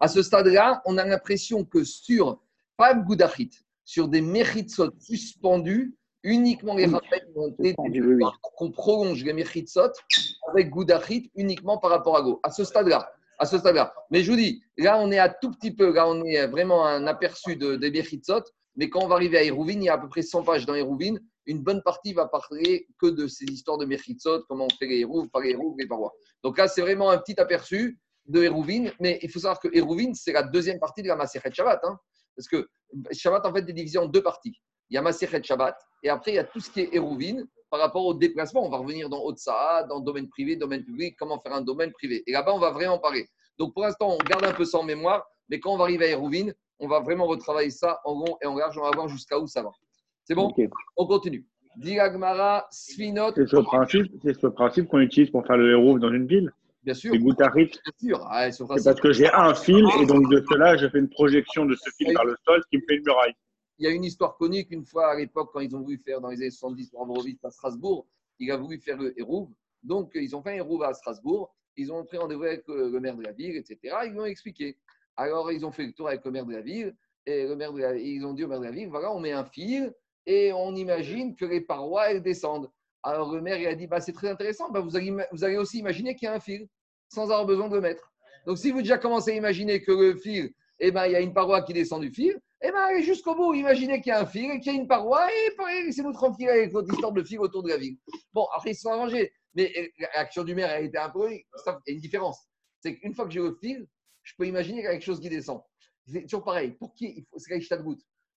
à ce stade-là, on a l'impression que sur, pas le Goudachit, sur des Mechitsot suspendus, uniquement les rappels ont été qu'on prolonge les Mechitsot avec Goudachit uniquement par rapport à Go. À ce stade-là. À ce stade-là. Mais je vous dis, là, on est à tout petit peu, là, on est vraiment à un aperçu de, des. Mais quand on va arriver à Hérouvine, il y a à peu près 100 pages dans Hérouvine. Une bonne partie va parler que de ces histoires de Mechitsot, comment on fait les Hérouves, par les Hérouves, les parois. Donc là, c'est vraiment un petit aperçu de Hérouvine. Mais il faut savoir que Hérouvine, c'est la deuxième partie de la Maserhet Shabbat. hein. parce que Shabbat, en fait, est divisé en deux parties. Il y a Maserhet Shabbat, et après, il y a tout ce qui est Hérouvine par rapport au déplacement. On va revenir dans Otsaha, dans domaine privé, domaine public, comment faire un domaine privé. Et là-bas, on va vraiment parler. Donc pour l'instant, on garde un peu ça en mémoire, mais quand on va arriver à Hérouvine, on va vraiment retravailler ça en rond et en large. On va voir jusqu'à où ça va. C'est bon? On continue. Diagmara, Sfinot, C'est ce principe, c'est ce principe qu'on utilise pour faire le héros dans une ville? bien sûr. C'est. Bien sûr. Ah, ce C'est parce que j'ai un fil et donc de cela, je fais une projection de ce fil vers le sol, qui me fait une muraille. Il y a une histoire connue qu'une fois à l'époque, quand ils ont voulu faire dans les années 70 pour Avrovitch à Strasbourg, il a voulu faire le Hérouve. Donc, ils ont fait un Hérouve à Strasbourg. Ils ont pris rendez-vous avec euh, le maire de la ville, etc. Ils lui ont expliqué. Alors, ils ont fait le tour avec le maire de la ville. Et le maire ils ont dit au maire de la ville voilà, on met un fil et on imagine que les parois, elles descendent. Alors, le maire, il a dit bah, c'est très intéressant. Bah, vous, allez, ima- vous allez aussi imaginer qu'il y a un fil sans avoir besoin de le mettre. Donc, si vous déjà commencez à imaginer que le fil, eh ben, il y a une paroi qui descend du fil, eh bien, allez jusqu'au bout. Imaginez qu'il y a un fil, qu'il y a une paroi, et pareil, laissez-nous tranquille avec votre histoire de fil autour de la ville. Bon, après, ils se sont arrangés. Mais euh, l'action du maire a été un peu. Il y a une différence. C'est qu'une fois que j'ai le fil, je peux imaginer qu'il y a quelque chose qui descend. C'est toujours pareil. Pour qui C'est la.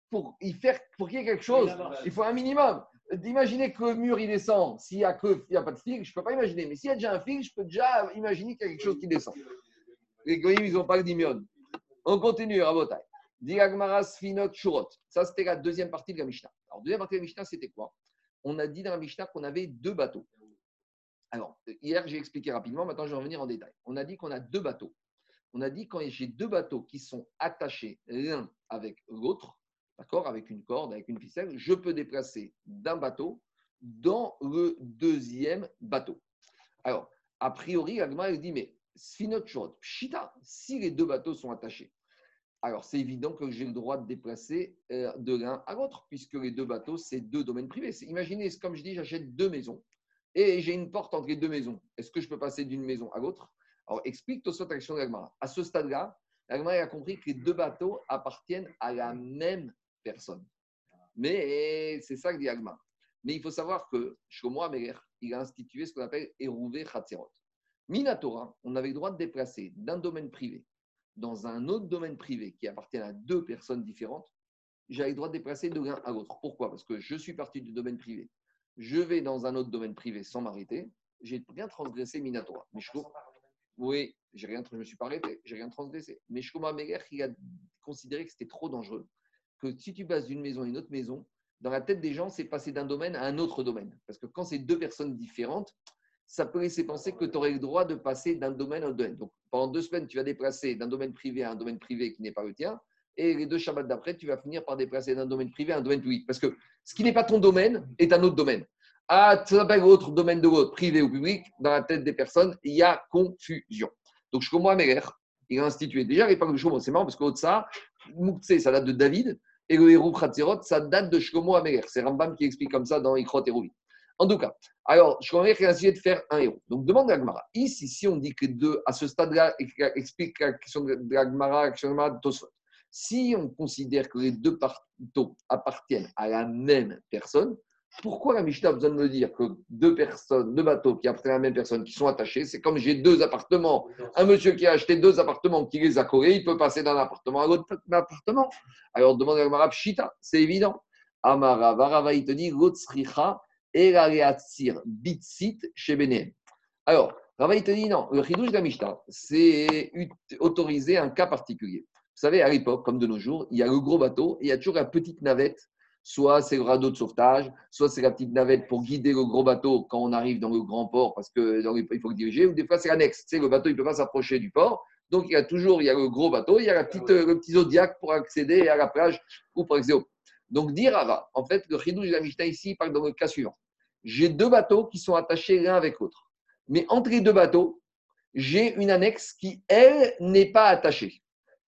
Pour, y faire, pour qu'il y ait quelque chose, il faut un minimum. D'imaginer que le mur il descend, s'il n'y a, que- il y a pas de fil, je ne peux pas imaginer. Mais s'il y a déjà un fil, je peux déjà imaginer qu'il y a quelque chose qui descend. Les goyim, ils n'ont pas le dimion. On continue, Sfinot Shurot. Ça, c'était la deuxième partie de la Mishnah. Alors, deuxième partie de la Mishnah, c'était quoi? On a dit dans la Mishnah qu'on avait deux bateaux. Alors, hier, j'ai expliqué rapidement, maintenant je vais revenir en détail. On a dit qu'on a deux bateaux. On a dit quand j'ai deux bateaux qui sont attachés l'un avec l'autre, d'accord, avec une corde, avec une ficelle, je peux déplacer d'un bateau dans le deuxième bateau. Alors, a priori, Agma elle dit, mais Sfinot Shurot, Pshita, si les deux bateaux sont attachés, alors, c'est évident que j'ai le droit de déplacer euh, de l'un à l'autre, puisque les deux bateaux, c'est deux domaines privés. Imaginez, comme je dis, j'achète deux maisons et j'ai une porte entre les deux maisons. Est-ce que je peux passer d'une maison à l'autre? Alors, explique Tosot Action de l'Agmara. À ce stade-là, l'Agmara a compris que les deux bateaux appartiennent à la même personne. Mais c'est ça que dit Agmara. Mais il faut savoir que Shlomo Ameler, il a institué ce qu'on appelle Erouvé Chatzerot. Minatora, on avait le droit de déplacer d'un domaine privé dans un autre domaine privé qui appartient à deux personnes différentes, j'avais le droit de déplacer de l'un à l'autre. Pourquoi? Parce que je suis parti du domaine privé. Je vais dans un autre domaine privé sans m'arrêter. J'ai bien transgressé Minatora. Mais je oui, j'ai rien, je me suis pas arrêté, j'ai rien transgressé. Mais Shlomo Meger, il a considéré que c'était trop dangereux. Que si tu passes d'une maison à une autre maison, dans la tête des gens, c'est passer d'un domaine à un autre domaine. Parce que quand c'est deux personnes différentes, ça peut laisser penser que tu aurais le droit de passer d'un domaine à un domaine. Donc, pendant deux semaines, tu vas déplacer d'un domaine privé à un domaine privé qui n'est pas le tien. Et les deux Shabbats d'après, tu vas finir par déplacer d'un domaine privé à un domaine public. Parce que ce qui n'est pas ton domaine est un autre domaine. Ah, ça s'appelle autre domaine de l'autre, privé ou public, dans la tête des personnes, il y a confusion. Donc, Shlomo Ameler, il a institué. Déjà, l'époque de Shlomo, c'est marrant parce qu'au ça, Mouktsé, ça date de David, et le héros Khatzerot, ça date de Shlomo Ameler. C'est Rambam qui explique comme ça dans Ikrot Rouvi. En tout cas, alors, Shlomo Ameler a essayé de faire un héros. Donc, demande à Gmara. Ici, si on dit que deux, à ce stade-là, explique la question de la la question de Tosfot. Si on considère que les deux bateaux appartiennent à la même personne, pourquoi la Mishnah a besoin de me dire que deux personnes, deux bateaux qui appartiennent à la même personne, qui sont attachés, c'est comme j'ai deux appartements. Un monsieur qui a acheté deux appartements, qui les a collés, il peut passer d'un appartement à l'autre appartement. Alors demande à Marab Shita, c'est évident. Amara, Varava, il te dit, Lotsricha, Eraleatsir, Bitsit, chez. Alors, Rava, il te dit non, le chidouche de la Mishnah, c'est ut- autoriser un cas particulier. Vous savez, à l'époque, comme de nos jours, il y a le gros bateau et il y a toujours la petite navette. Soit c'est le radeau de sauvetage, soit c'est la petite navette pour guider le gros bateau quand on arrive dans le grand port parce que dans les- il faut le diriger, ou des fois c'est l'annexe. Tu sais, le bateau, il ne peut pas s'approcher du port. Donc, il y a toujours il y a le gros bateau, il y a la petite, euh, le petit zodiac pour accéder à la plage ou pour accéder au donc, dire Rava, en fait, le chidouche de la Mishnah ici parle dans le cas suivant. J'ai deux bateaux qui sont attachés l'un avec l'autre. Mais entre les deux bateaux, j'ai une annexe qui, elle, n'est pas attachée.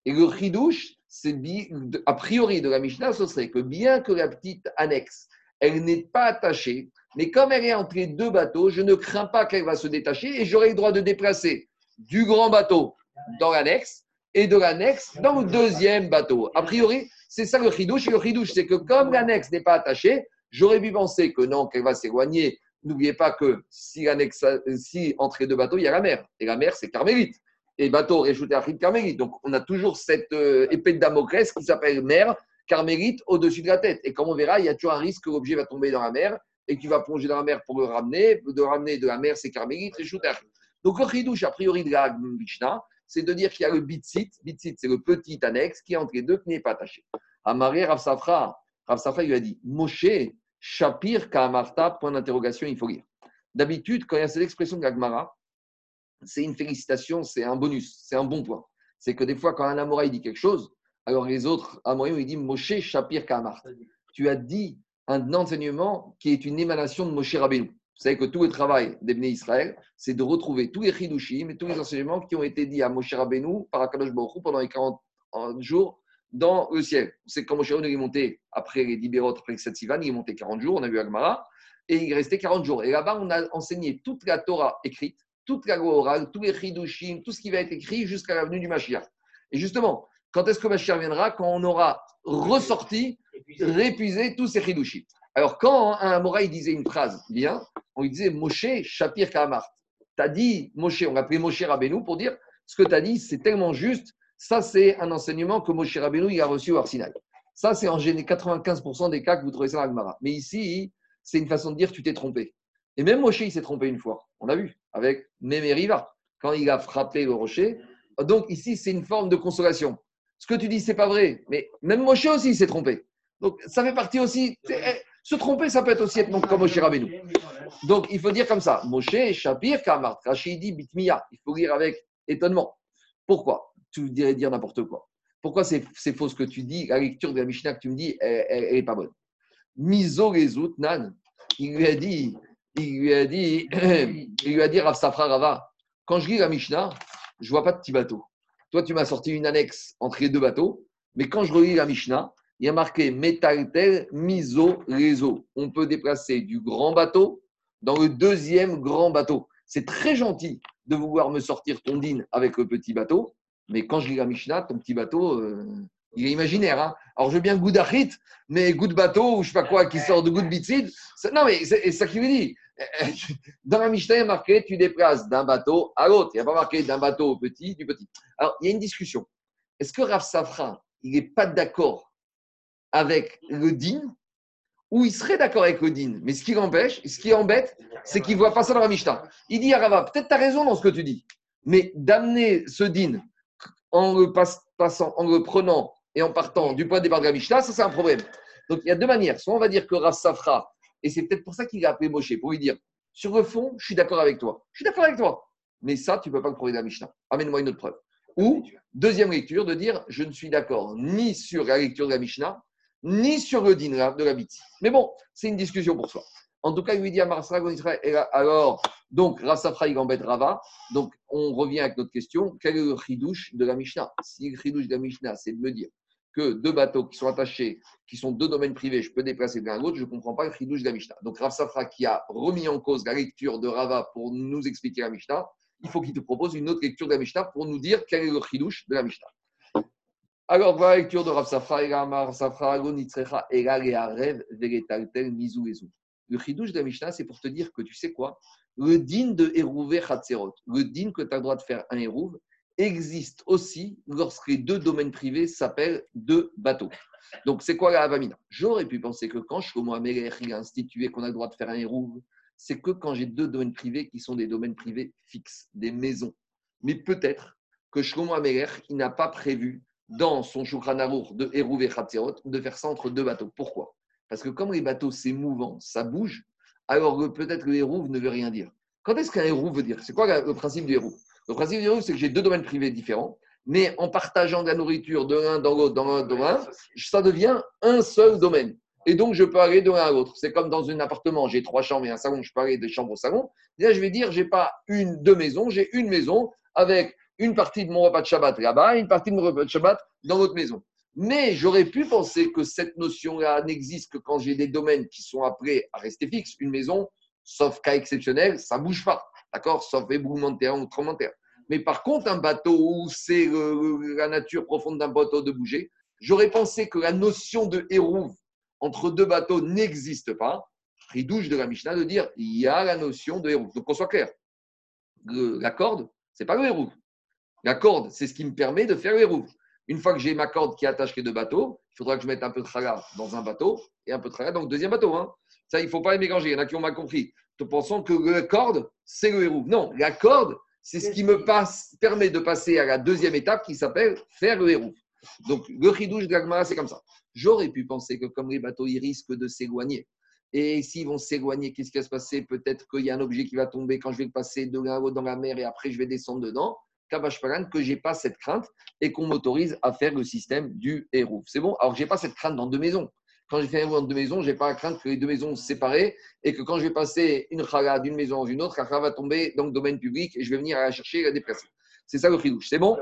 Et le chidouche, a priori de la Mishnah, ce serait que bien que la petite annexe, elle n'est pas attachée, mais comme elle est entre les deux bateaux, je ne crains pas qu'elle va se détacher et j'aurai le droit de déplacer du grand bateau dans l'annexe et de l'annexe dans le deuxième bateau. A priori, c'est ça le chidouche. Et le chidouche, c'est que comme l'annexe n'est pas attachée, j'aurais pu penser que non, qu'elle va s'éloigner. N'oubliez pas que si, l'annexe, si entre les deux bateaux, il y a la mer. Et la mer, c'est Carmélite. Et bateau réchauffé à Carmélite. Donc, on a toujours cette euh, épée de Damoclès qui s'appelle mer, Carmélite, au-dessus de la tête. Et comme on verra, il y a toujours un risque que l'objet va tomber dans la mer et qu'il va plonger dans la mer pour le ramener. De ramener de la mer, c'est Carmélite, réchauffé à Donc, le chidouche, a priori, de la Mishnah, c'est de dire qu'il y a le bitsit. Bitsit, c'est le petit annexe qui est entre les deux, qui n'est pas attaché. Amaré Rav Safra, Rav Safra lui a dit Moshe, Shapir Kaamarta, point d'interrogation, il faut lire. D'habitude, quand il y a cette expression de la Gemara, c'est une félicitation, c'est un bonus, c'est un bon point. C'est que des fois, quand un Amora dit quelque chose, alors les autres Amorim, ils disent Moshe, Shapir Kaamarta. Tu as dit un enseignement qui est une émanation de Moshe Rabbeinu. Vous savez que tout le travail d'Ebné Israël, c'est de retrouver tous les chidushim et tous les enseignements qui ont été dits à Moshe Rabbeinu par Akadosh Baruch pendant les 40 jours dans le ciel. C'est quand Moshe Rabbeinu est monté après les Dibérot, après les sept Sivan, il est monté 40 jours, on a vu Agmara, et il est resté 40 jours. Et là-bas, on a enseigné toute la Torah écrite, toute la loi orale, tous les chidushim, tout ce qui va être écrit jusqu'à la venue du Mashiach. Et justement, quand est-ce que Mashiach viendra? Quand on aura ressorti, répuisé tous ces chidushim. Alors, quand un Amora disait une phrase bien, on lui disait Moshe Shapir Kamart. Tu as dit Moshe, on l'appelait Moshe Rabbeinu pour dire ce que tu as dit, c'est tellement juste. Ça, c'est un enseignement que Moshe Rabbeinu il a reçu au Arsinaï. Ça, c'est en général 95% des cas que vous trouvez ça dans Agmara. Mais ici, c'est une façon de dire tu t'es trompé. Et même Moshe, il s'est trompé une fois. On l'a vu avec Mémériva, quand il a frappé le rocher. Donc ici, c'est une forme de consolation. Ce que tu dis, c'est pas vrai. Mais même Moshe aussi, il s'est trompé. Donc ça fait partie aussi. Se tromper, ça peut être aussi être comme Moshe Rabbeinu. Donc, il faut dire comme ça. Moshe, Shapir, Kamart, Rachidi, Bitmiya. Il faut lire avec étonnement. Pourquoi? Tu dirais dire n'importe quoi. Pourquoi c'est faux ce que tu dis? La lecture de la Mishnah que tu me dis, elle n'est pas bonne. Miso Nan, il lui a dit, il lui a dit, [clears throat] il lui a dit Rav Safra Rava, quand je lis la Mishnah, je vois pas de petit bateau. Toi, tu m'as sorti une annexe entre les deux bateaux, mais quand je relis la Mishnah, il y a marqué Metaltel Miso Rezo. On peut déplacer du grand bateau dans le deuxième grand bateau. C'est très gentil de vouloir me sortir ton din avec le petit bateau, mais quand je lis la Mishnah, ton petit bateau, euh, il est imaginaire. hein. Alors je veux bien goût d'achit, mais goût de bateau ou je sais pas quoi qui sort de goût de bitsid. Non, mais c'est ça qu'il veut dire. [laughs] Dans la Mishnah, il y a marqué tu déplaces d'un bateau à l'autre. Il n'y a pas marqué d'un bateau au petit, du petit. Alors il y a une discussion. Est-ce que Rav Safra, il n'est pas d'accord avec le din ou il serait d'accord avec le din Mais ce qui l'empêche, ce qui embête, c'est qu'il ne voit pas ça dans la Mishnah. Il dit à Rava, peut-être tu as raison dans ce que tu dis, mais d'amener ce din en le passant, en le prenant et en partant du point de départ de la Mishnah, ça c'est un problème. Donc il y a deux manières. Soit on va dire que Rav Safra, et c'est peut-être pour ça qu'il a appelé Moshe, pour lui dire, sur le fond, je suis d'accord avec toi. Je suis d'accord avec toi. Mais ça, tu ne peux pas le prouver de la Mishnah. Amène-moi une autre preuve. Ou, deuxième lecture, de dire, je ne suis d'accord ni sur la lecture de la Mishnah, ni sur le din de la Biti. Mais bon, c'est une discussion pour soi. En tout cas, il lui dit à Marsra, alors, donc, Rassafra, il embête Rava. Donc, on revient avec notre question. Quel est le chidouche de la Mishnah? Si le chidouche de la Mishnah, c'est de me dire que deux bateaux qui sont attachés, qui sont deux domaines privés, je peux déplacer l'un à l'autre, je ne comprends pas le chidouche de la Mishnah. Donc, Rav Safra, qui a remis en cause la lecture de Rava pour nous expliquer la Mishnah, il faut qu'il te propose une autre lecture de la Mishnah pour nous dire quel est le chidouche de la Mishnah. Alors, voilà la lecture de Rav Safra, Rav Safra, Agonitzrecha, Ega, Learev, Vegetaltel, Mizou, Ezou. Le chidouche de la Mishnah, c'est pour te dire que tu sais quoi? Le din de Hérouvé Khatserot, le din que tu as le droit de faire un Hérouv, existe aussi lorsque les deux domaines privés s'appellent deux bateaux. Donc, c'est quoi la Havamina J'aurais pu penser que quand Shlomo Amelech a institué qu'on a le droit de faire un Hérouv, c'est que quand j'ai deux domaines privés qui sont des domaines privés fixes, des maisons. Mais peut-être que Shlomo Amelech, il n'a pas prévu dans son Shulchan Aruch de Hérouv et Khatserot de faire ça entre deux bateaux. Pourquoi? Parce que comme les bateaux, c'est mouvant, ça bouge, alors peut-être que Hérouv ne veut rien dire. Quand est-ce qu'un Hérouv veut dire? C'est quoi le principe du Hérouv Le principe du Hérouv, c'est que j'ai deux domaines privés différents, mais en partageant de la nourriture de l'un dans l'autre, dans l'un dans l'un, ça devient un seul domaine. Et donc, je peux aller de l'un à l'autre. C'est comme dans un appartement, j'ai trois chambres et un salon, je peux aller de chambre au salon. Là, je vais dire, j'ai pas une, deux maisons, j'ai une maison avec une partie de mon repas de Shabbat là-bas une partie de mon repas de Shabbat dans l'autre maison. Mais j'aurais pu penser que cette notion-là n'existe que quand j'ai des domaines qui sont appelés à rester fixes. Une maison, sauf cas exceptionnel, ça ne bouge pas. D'accord? Sauf éboulement de ou tremblement de terre. Mais par contre, un bateau où c'est euh, la nature profonde d'un bateau de bouger, j'aurais pensé que la notion de hérouve entre deux bateaux n'existe pas. Ridouche de la Mishnah de dire il y a la notion de hérouve. Donc qu'on soit clair. La corde, c'est pas le hérouve. La corde, c'est ce qui me permet de faire le hérouve. Une fois que j'ai ma corde qui attache les deux bateaux, il faudra que je mette un peu de traga dans un bateau et un peu de traga dans le deuxième bateau. hein. Ça, il ne faut pas les mélanger. Il y en a qui ont mal compris. Te pensant que la corde, c'est le hérouve. Non, la corde, c'est ce qui me permet de passer à la deuxième étape qui s'appelle faire le hérouve. Donc, le ridouche de c'est comme ça. J'aurais pu penser que comme les bateaux, ils risquent de s'éloigner. Et s'ils vont s'éloigner, qu'est-ce qui va se passer? Peut-être qu'il y a un objet qui va tomber quand je vais le passer de l'un dans la mer et après je vais descendre dedans. Que je n'ai pas cette crainte et qu'on m'autorise à faire le système du hérouf. C'est bon? Alors, je n'ai pas cette crainte dans deux maisons. Quand j'ai fait un hérouf dans deux maisons, je n'ai pas la crainte que les deux maisons se séparent et que quand je vais passer une chala d'une maison dans une autre, la chala va tomber dans le domaine public et je vais venir à la chercher et la déplacer. C'est ça le chidouche. C'est bon?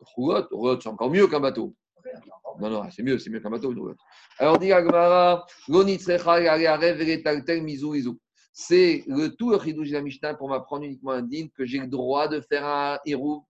Roulotte, roulotte, c'est encore mieux qu'un bateau. Non, non, c'est mieux, c'est mieux qu'un bateau, une roulotte. Alors, dit Agmara, c'est le tout le chidouche de la Mishnah pour m'apprendre uniquement un din que j'ai le droit de faire un hérouv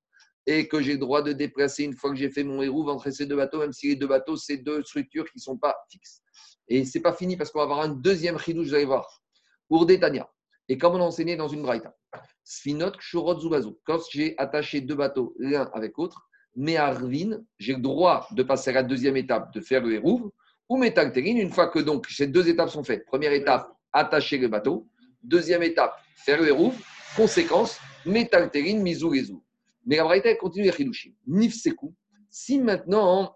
et que j'ai le droit de déplacer une fois que j'ai fait mon hérouv entre ces deux bateaux, même si les deux bateaux, c'est deux structures qui ne sont pas fixes. Et c'est pas fini parce qu'on va avoir un deuxième chidouche, vous allez voir. Pour Tania. Et comme on a enseigné dans une braïta. Sfinot Kshurot Zubazu. Quand j'ai attaché deux bateaux l'un avec l'autre, mais Arvin, j'ai le droit de passer à la deuxième étape, de faire le hérouv, ou Metalterin, une fois que donc ces deux étapes sont faites. Première étape, attacher le bateau. Deuxième étape, faire le hérouv. Conséquence, Metalterin, Mizou, Gezou. Mais la Braïta, continue les Hidushim. Nif Sekou. Si maintenant,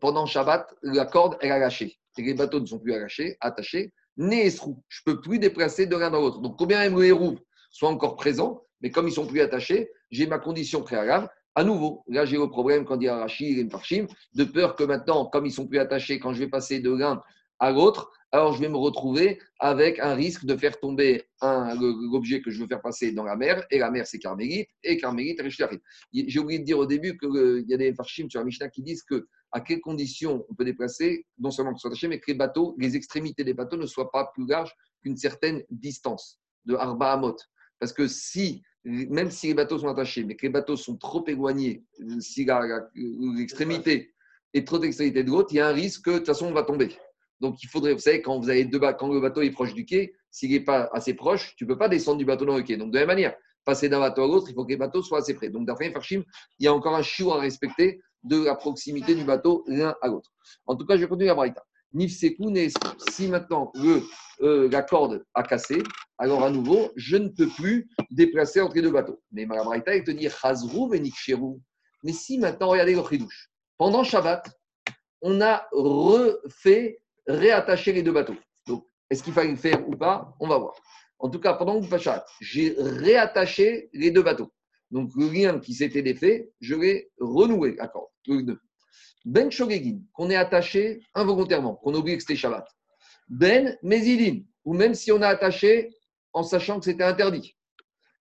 pendant Shabbat, la corde, elle a lâché, et les bateaux ne sont plus attachés, attachés, Neesrou, je ne peux plus déplacer de l'un dans l'autre. Donc, combien le hérouv soit encore présent, mais comme ils ne sont plus attachés, j'ai ma condition préalable. À nouveau, là, j'ai le problème quand il y a Rachid et Mfarchim, de peur que maintenant, comme ils sont plus attachés, quand je vais passer de l'un à l'autre, alors je vais me retrouver avec un risque de faire tomber l'objet que je veux faire passer dans la mer, et la mer c'est Carmélite, et Carmélite Rishlachim. J'ai oublié de dire au début qu'il y a des farshim sur la Mishnah qui disent que à quelles conditions on peut déplacer, non seulement qu'ils soient attachés, mais que les bateaux, les extrémités des bateaux ne soient pas plus larges qu'une certaine distance de Arba Amot. Parce que si, même si les bateaux sont attachés, mais que les bateaux sont trop éloignés, si la- la- l'extrémité est trop d'extrémité de l'autre, il y a un risque que de toute façon on va tomber. Donc il faudrait, vous savez, quand, vous avez deux, quand le bateau est proche du quai, s'il n'est pas assez proche, tu ne peux pas descendre du bateau dans le quai. Donc de la même manière, passer d'un bateau à l'autre, il faut que les bateaux soient assez près. Donc d'après Farshim, il y a encore un chiot à respecter de la proximité du bateau l'un à l'autre. En tout cas, je vais continuer la braïta. Si maintenant le, euh, la corde a cassé, alors à nouveau, je ne peux plus déplacer entre les deux bateaux. Mais la braïta, elle te dit Chazrou Nikcherou. Mais si maintenant, regardez le. Pendant Shabbat, on a refait réattacher les deux bateaux. Donc, est-ce qu'il fallait le faire ou pas? On va voir. En tout cas, pendant le Shabbat, j'ai réattaché les deux bateaux. Donc, le lien qui s'était défait, je l'ai renoué. Ben Shogegin, qu'on est attaché involontairement, qu'on oublie que c'était Shabbat. Ben Mezidin, ou même si on a attaché en sachant que c'était interdit.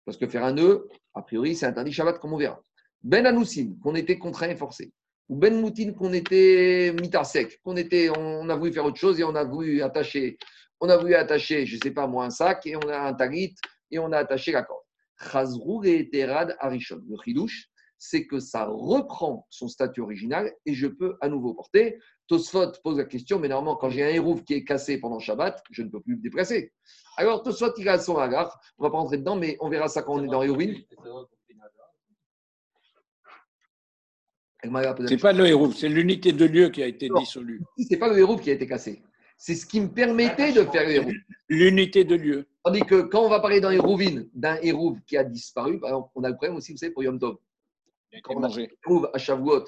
Parce que faire un nœud, a priori, c'est interdit Shabbat, comme on verra. Ben Anoussin, qu'on était contraint et forcé. Ou Ben Moutin, qu'on était sec, qu'on était, on a voulu faire autre chose et on a voulu attacher, on a voulu attacher, je sais pas moi, un sac et on a un talit et on a attaché la corde. Chazrou et Terad Arishon. Le chidouche, c'est que ça reprend son statut original et je peux à nouveau porter. Tosfot pose la question, mais normalement, quand j'ai un hérouf qui est cassé pendant Shabbat, je ne peux plus me déplacer. Alors, Tosfot, il a son agar. On va pas rentrer dedans, mais on verra ça quand on est dans Hérouvin. C'est pas le héros, c'est l'unité de lieu qui a été Non. dissolue. C'est pas le hérouf qui a été cassé. C'est ce qui me permettait de faire. L'unité de lieu. Tandis que quand on va parler dans Hérouvin d'un hérouf qui a disparu, par exemple, on a le problème aussi, vous savez, pour Yom Tov. Quand on hérouf à Shavuot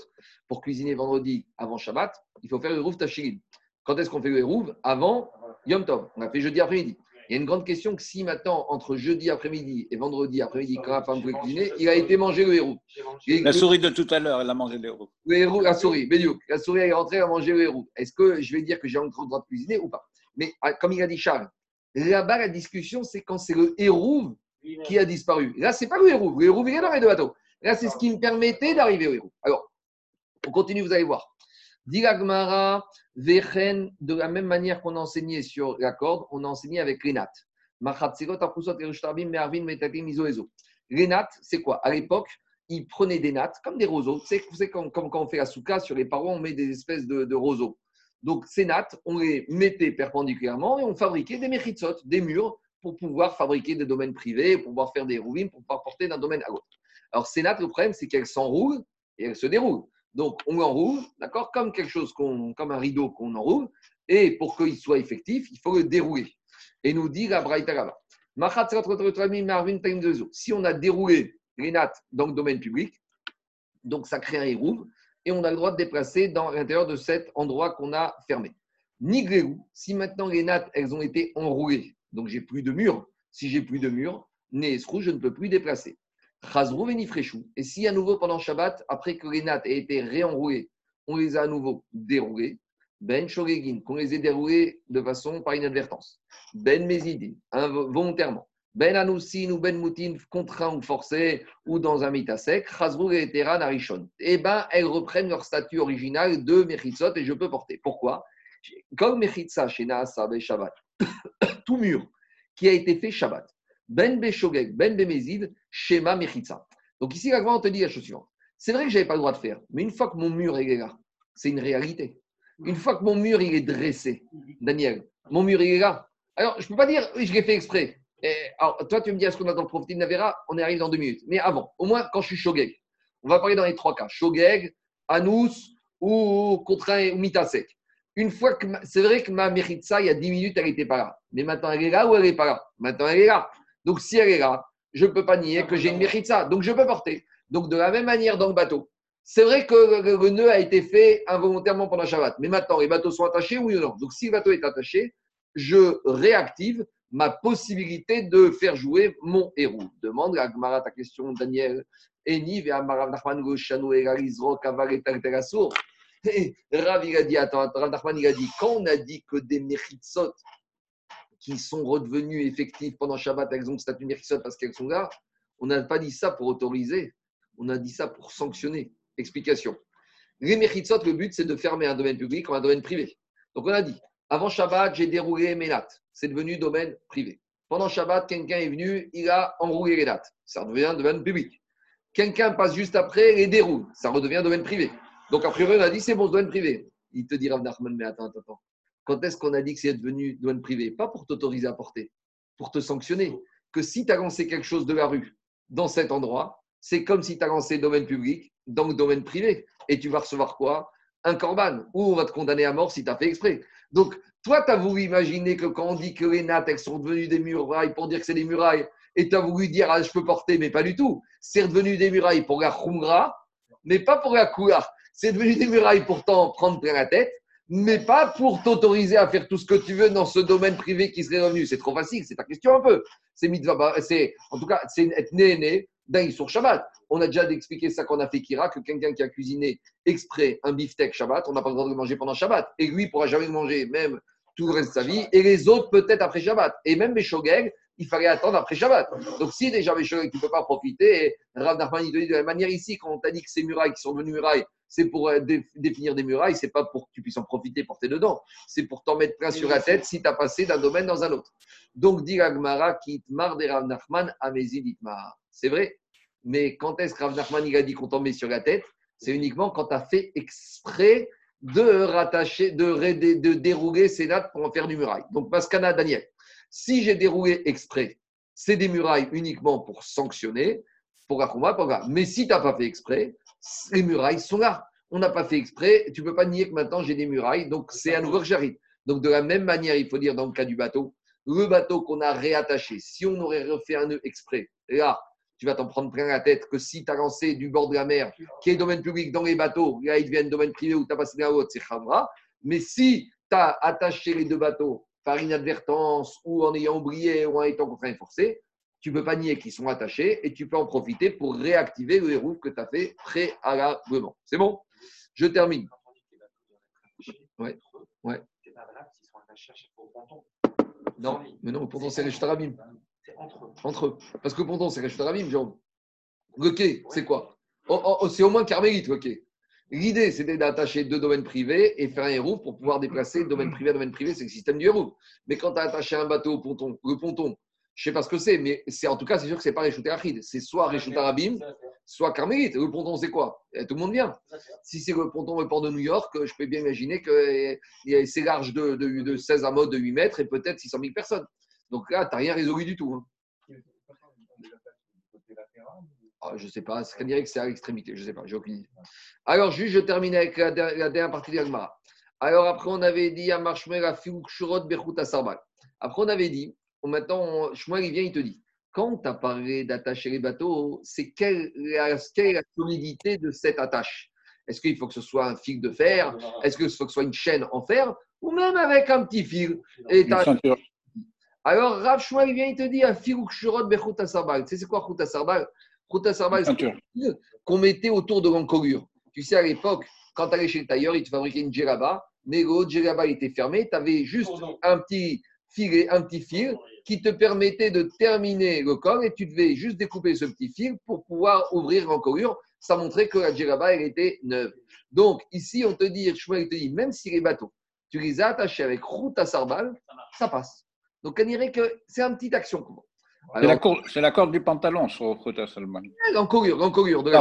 pour cuisiner vendredi avant Shabbat, il faut faire le hérouf Tachilin. Quand est-ce qu'on fait le hérouf Avant Yom Tov? On a fait jeudi après-midi. Il y a une grande question que si maintenant, entre jeudi après-midi et vendredi après-midi, quand la femme pouvait cuisiner, il a été mangé le hérouf. Et La le- souris de tout à l'heure, elle a mangé les héros. le héros, la souris, Bédiouk. La souris elle est rentrée à manger le héros. Est-ce que je vais dire que j'ai encore le droit de cuisiner ou pas? Mais ah, comme il a dit Charles, là-bas, la discussion, c'est quand c'est le héros qui a disparu. Là, c'est pas le héros. Le héros, il est dans les deux bateaux. Là, c'est ce qui me permettait d'arriver au héros. Alors, on continue, vous allez voir. Dit la Gemara, Vechen, de la même manière qu'on a enseigné sur la corde, on a enseigné avec. Les nattes, c'est quoi? À l'époque, ils prenaient des nattes comme des roseaux. C'est comme, comme quand on fait la souka, sur les parois, on met des espèces de, de roseaux. Donc, ces nattes, on les mettait perpendiculairement et on fabriquait des mechitsot, des murs, pour pouvoir fabriquer des domaines privés, pour pouvoir faire des rouvines, pour pouvoir porter d'un domaine à l'autre. Alors, ces nattes, le problème, c'est qu'elles s'enroulent et elles se déroulent. Donc, on l'enroule, d'accord, comme quelque chose, qu'on, comme un rideau qu'on enroule, et pour qu'il soit effectif, il faut le dérouler. Et nous dit la Braïta. Si on a déroulé les nattes dans le domaine public, donc ça crée un hérouve, et on a le droit de déplacer dans l'intérieur de cet endroit qu'on a fermé. Nigrérou, si maintenant les nattes, elles ont été enroulées, donc j'ai plus de mur, si j'ai plus de mur, Néesrou, je ne peux plus déplacer. Et si à nouveau pendant Shabbat, après que les nattes aient été réenroulées, on les a à nouveau déroulées, Ben Shogegin, qu'on les ait déroulées de façon par inadvertance. Ben Mezidin, invo- volontairement. Ben Anoussin ou Ben Moutin, contraint ou forcé, ou dans un mitasek, Chazrou et Tera Narishon. Eh bien, elles reprennent leur statut original de Mechitzot et je peux porter. Pourquoi? Comme Mechitza chez Naasa Ben Shabbat, [coughs] tout mur qui a été fait Shabbat, Ben Beshogeg, Ben Bemezid, Shema Mechitza. Donc ici, la on te dit la chose suivante. C'est vrai que je n'avais pas le droit de faire, mais une fois que mon mur est là, c'est une réalité. Une fois que mon mur il est dressé, Daniel, mon mur est là. Alors, je ne peux pas dire, oui, je l'ai fait exprès. Et, alors, toi, tu me dis, est-ce qu'on a dans le Prophétie de Navera? On y arrive dans deux minutes. Mais avant, au moins, quand je suis Shogeg, on va parler dans les trois cas Shogeg, Anous ou contraint ou Mitasek. Une fois que, c'est vrai que ma Meritza, il y a dix minutes, elle n'était pas là. Mais maintenant, elle est là ou elle n'est pas là? Maintenant, elle est là. Donc, si elle est là, je ne peux pas nier que j'ai une Meritza. Donc, je peux porter. Donc, de la même manière dans le bateau. C'est vrai que le, nœud a été fait involontairement pendant Shabbat. Mais maintenant, les bateaux sont attachés, oui ou non? Donc, si le bateau est attaché, je réactive ma possibilité de faire jouer mon héros. Demande la Gemara ta question, Daniel. Eni ve Amarav Nachman Goshanu Egalizro Kaval et Tarterasour. Et Rav, il a dit, attends, attends, Rav Nachman, il a dit, quand on a dit que des méritsot qui sont redevenus effectifs pendant Shabbat, elles ont statut méritsot parce qu'elles sont là, on n'a pas dit ça pour autoriser, on a dit ça pour sanctionner. Explication. Les méritsot, le but, c'est de fermer un domaine public comme un domaine privé. Donc on a dit, avant Shabbat, j'ai déroulé mes nattes. C'est devenu domaine privé. Pendant Shabbat, quelqu'un est venu, il a enroulé les nattes. Ça devient domaine public. Quelqu'un passe juste après les déroule. Ça redevient domaine privé. Donc, a priori, on a dit c'est bon, domaine privé. Il te dit, Rav Nachman, mais attends, attends. Quand est-ce qu'on a dit que c'est devenu domaine privé Pas pour t'autoriser à porter, pour te sanctionner. Que si tu as lancé quelque chose de la rue dans cet endroit, c'est comme si tu as lancé domaine public dans le domaine privé. Et tu vas recevoir quoi? Un corban. Ou on va te condamner à mort si tu as fait exprès. Donc, toi, tu as voulu imaginer que quand on dit que les nattes, elles sont devenues des murailles pour dire que c'est des murailles, et tu as voulu dire, ah, je peux porter, mais pas du tout. C'est devenu des murailles pour la khumra, mais pas pour la couleur. C'est devenu des murailles pour t'en prendre plein la tête, mais pas pour t'autoriser à faire tout ce que tu veux dans ce domaine privé qui serait revenu. C'est trop facile, c'est ta question un peu. C'est mitzvah, c'est, en tout cas, c'est être né, né d'un sur Shabbat. On a déjà expliqué ça qu'on a fait Kira, que quelqu'un qui a cuisiné exprès un beefsteak Shabbat, on n'a pas le droit de le manger pendant Shabbat. Et lui, il pourra jamais le manger, même tout le reste de sa vie. Et les autres, peut-être après Shabbat. Et même mes shogeg, il fallait attendre après Shabbat. Donc, si déjà mes shogeg, tu ne peux pas profiter, et Rav Nachman, il te dit de la même manière ici, quand on t'a dit que ces murailles qui sont devenues murailles, c'est pour euh, dé- définir des murailles, c'est pas pour que tu puisses en profiter, porter dedans. C'est pour t'en mettre plein sur la tête si tu as passé d'un domaine dans un autre. Donc, dit Agmara, qui mar de Rav Nachman, Amezi Ditmar. C'est vrai? Mais quand est-ce que Rav Nachman il a dit qu'on tombait sur la tête? C'est uniquement quand tu as fait exprès de rattacher, de, dérouler ces nattes pour en faire du muraille. Donc, Pascana, Daniel, si j'ai déroulé exprès, c'est des murailles uniquement pour sanctionner, pour la Chouma, pour Mais si tu n'as pas fait exprès, les murailles sont là. On n'a pas fait exprès, tu ne peux pas nier que maintenant j'ai des murailles, donc c'est un nouveau que j'arrive. Donc, de la même manière, il faut dire dans le cas du bateau, le bateau qu'on a réattaché, si on aurait refait un nœud exprès, là, tu vas t'en prendre plein la tête que si tu as lancé du bord de la mer, qui est domaine public dans les bateaux, là, il devient domaine privé où tu as passé l'un à l'autre, c'est Khamra. Mais si tu as attaché les deux bateaux par inadvertance ou en ayant oublié ou en étant contraint et forcé, tu ne peux pas nier qu'ils sont attachés et tu peux en profiter pour réactiver le hérouf que tu as fait préalablement. C'est bon? Je termine. Ouais, ouais. C'est pas sont attachés au ponton. Non, mais non, pourtant c'est Réchut Arabim. C'est entre eux. Entre eux. Parce que pourtant c'est Réchut Arabim, Jérôme. Le quai, c'est quoi? Oh, oh, oh, C'est au moins carmélite, le quai. L'idée, c'était d'attacher deux domaines privés et faire un hérouf pour pouvoir déplacer domaine privé à domaine privé, c'est le système du hérouf. Mais quand tu as attaché un bateau au ponton, le ponton, je ne sais pas ce que c'est, mais c'est en tout cas, c'est sûr que ce n'est pas Réchut Arachid. C'est soit Réchut Arabim, soit carmélite. Le ponton, c'est quoi? Eh, Tout le monde vient. Si c'est le ponton au port de New York, je peux bien imaginer que eh, c'est large de, de, de 16 à mode de 8 mètres et peut-être 600 000 personnes. Donc là, tu n'as rien résolu du tout. hein. Ah, je ne sais pas, c'est dirait que c'est à l'extrémité, je ne sais pas, j'ai aucune idée. Alors, juste, je termine avec la, der- la dernière partie de l'Agmara. Alors, après, on avait dit à Marshmel, à Fiouk, Shurot, Bechut, à Sarbal. Après, on avait dit, maintenant, on- Shmuel, il vient, il te dit, quand tu as parlé d'attacher les bateaux, c'est quelle, est la solidité de cette attache? Est-ce qu'il faut que ce soit un fil de fer? Est-ce qu'il faut que ce soit une chaîne en fer? Ou même avec un petit fil Et. Alors, Rav Shmuel, il vient, il te dit, à Fiouk, Shurot, Bechut, à Sarbal. Tu sais, c'est quoi Chut, à Sarbal? Chut, à Sarbal, Une c'est qu'on mettait autour de l'encolure. Tu sais, à l'époque, quand tu allais chez le tailleur, il te fabriquait une djellaba, mais de djellaba était fermé. Tu avais juste un petit filet, un petit fil qui te permettait de terminer le col et tu devais juste découper ce petit fil pour pouvoir ouvrir l'encolure. Ça montrait que la djellaba, elle était neuve. Donc, ici, on te dit, Shmuel te dit, même si les bateaux, tu les as attachés avec route à sarbal, ça passe. Donc, on dirait que c'est une petite action. C'est la, cour- c'est la corde du pantalon sur Khota Salman. l'encolure, l'encolure de la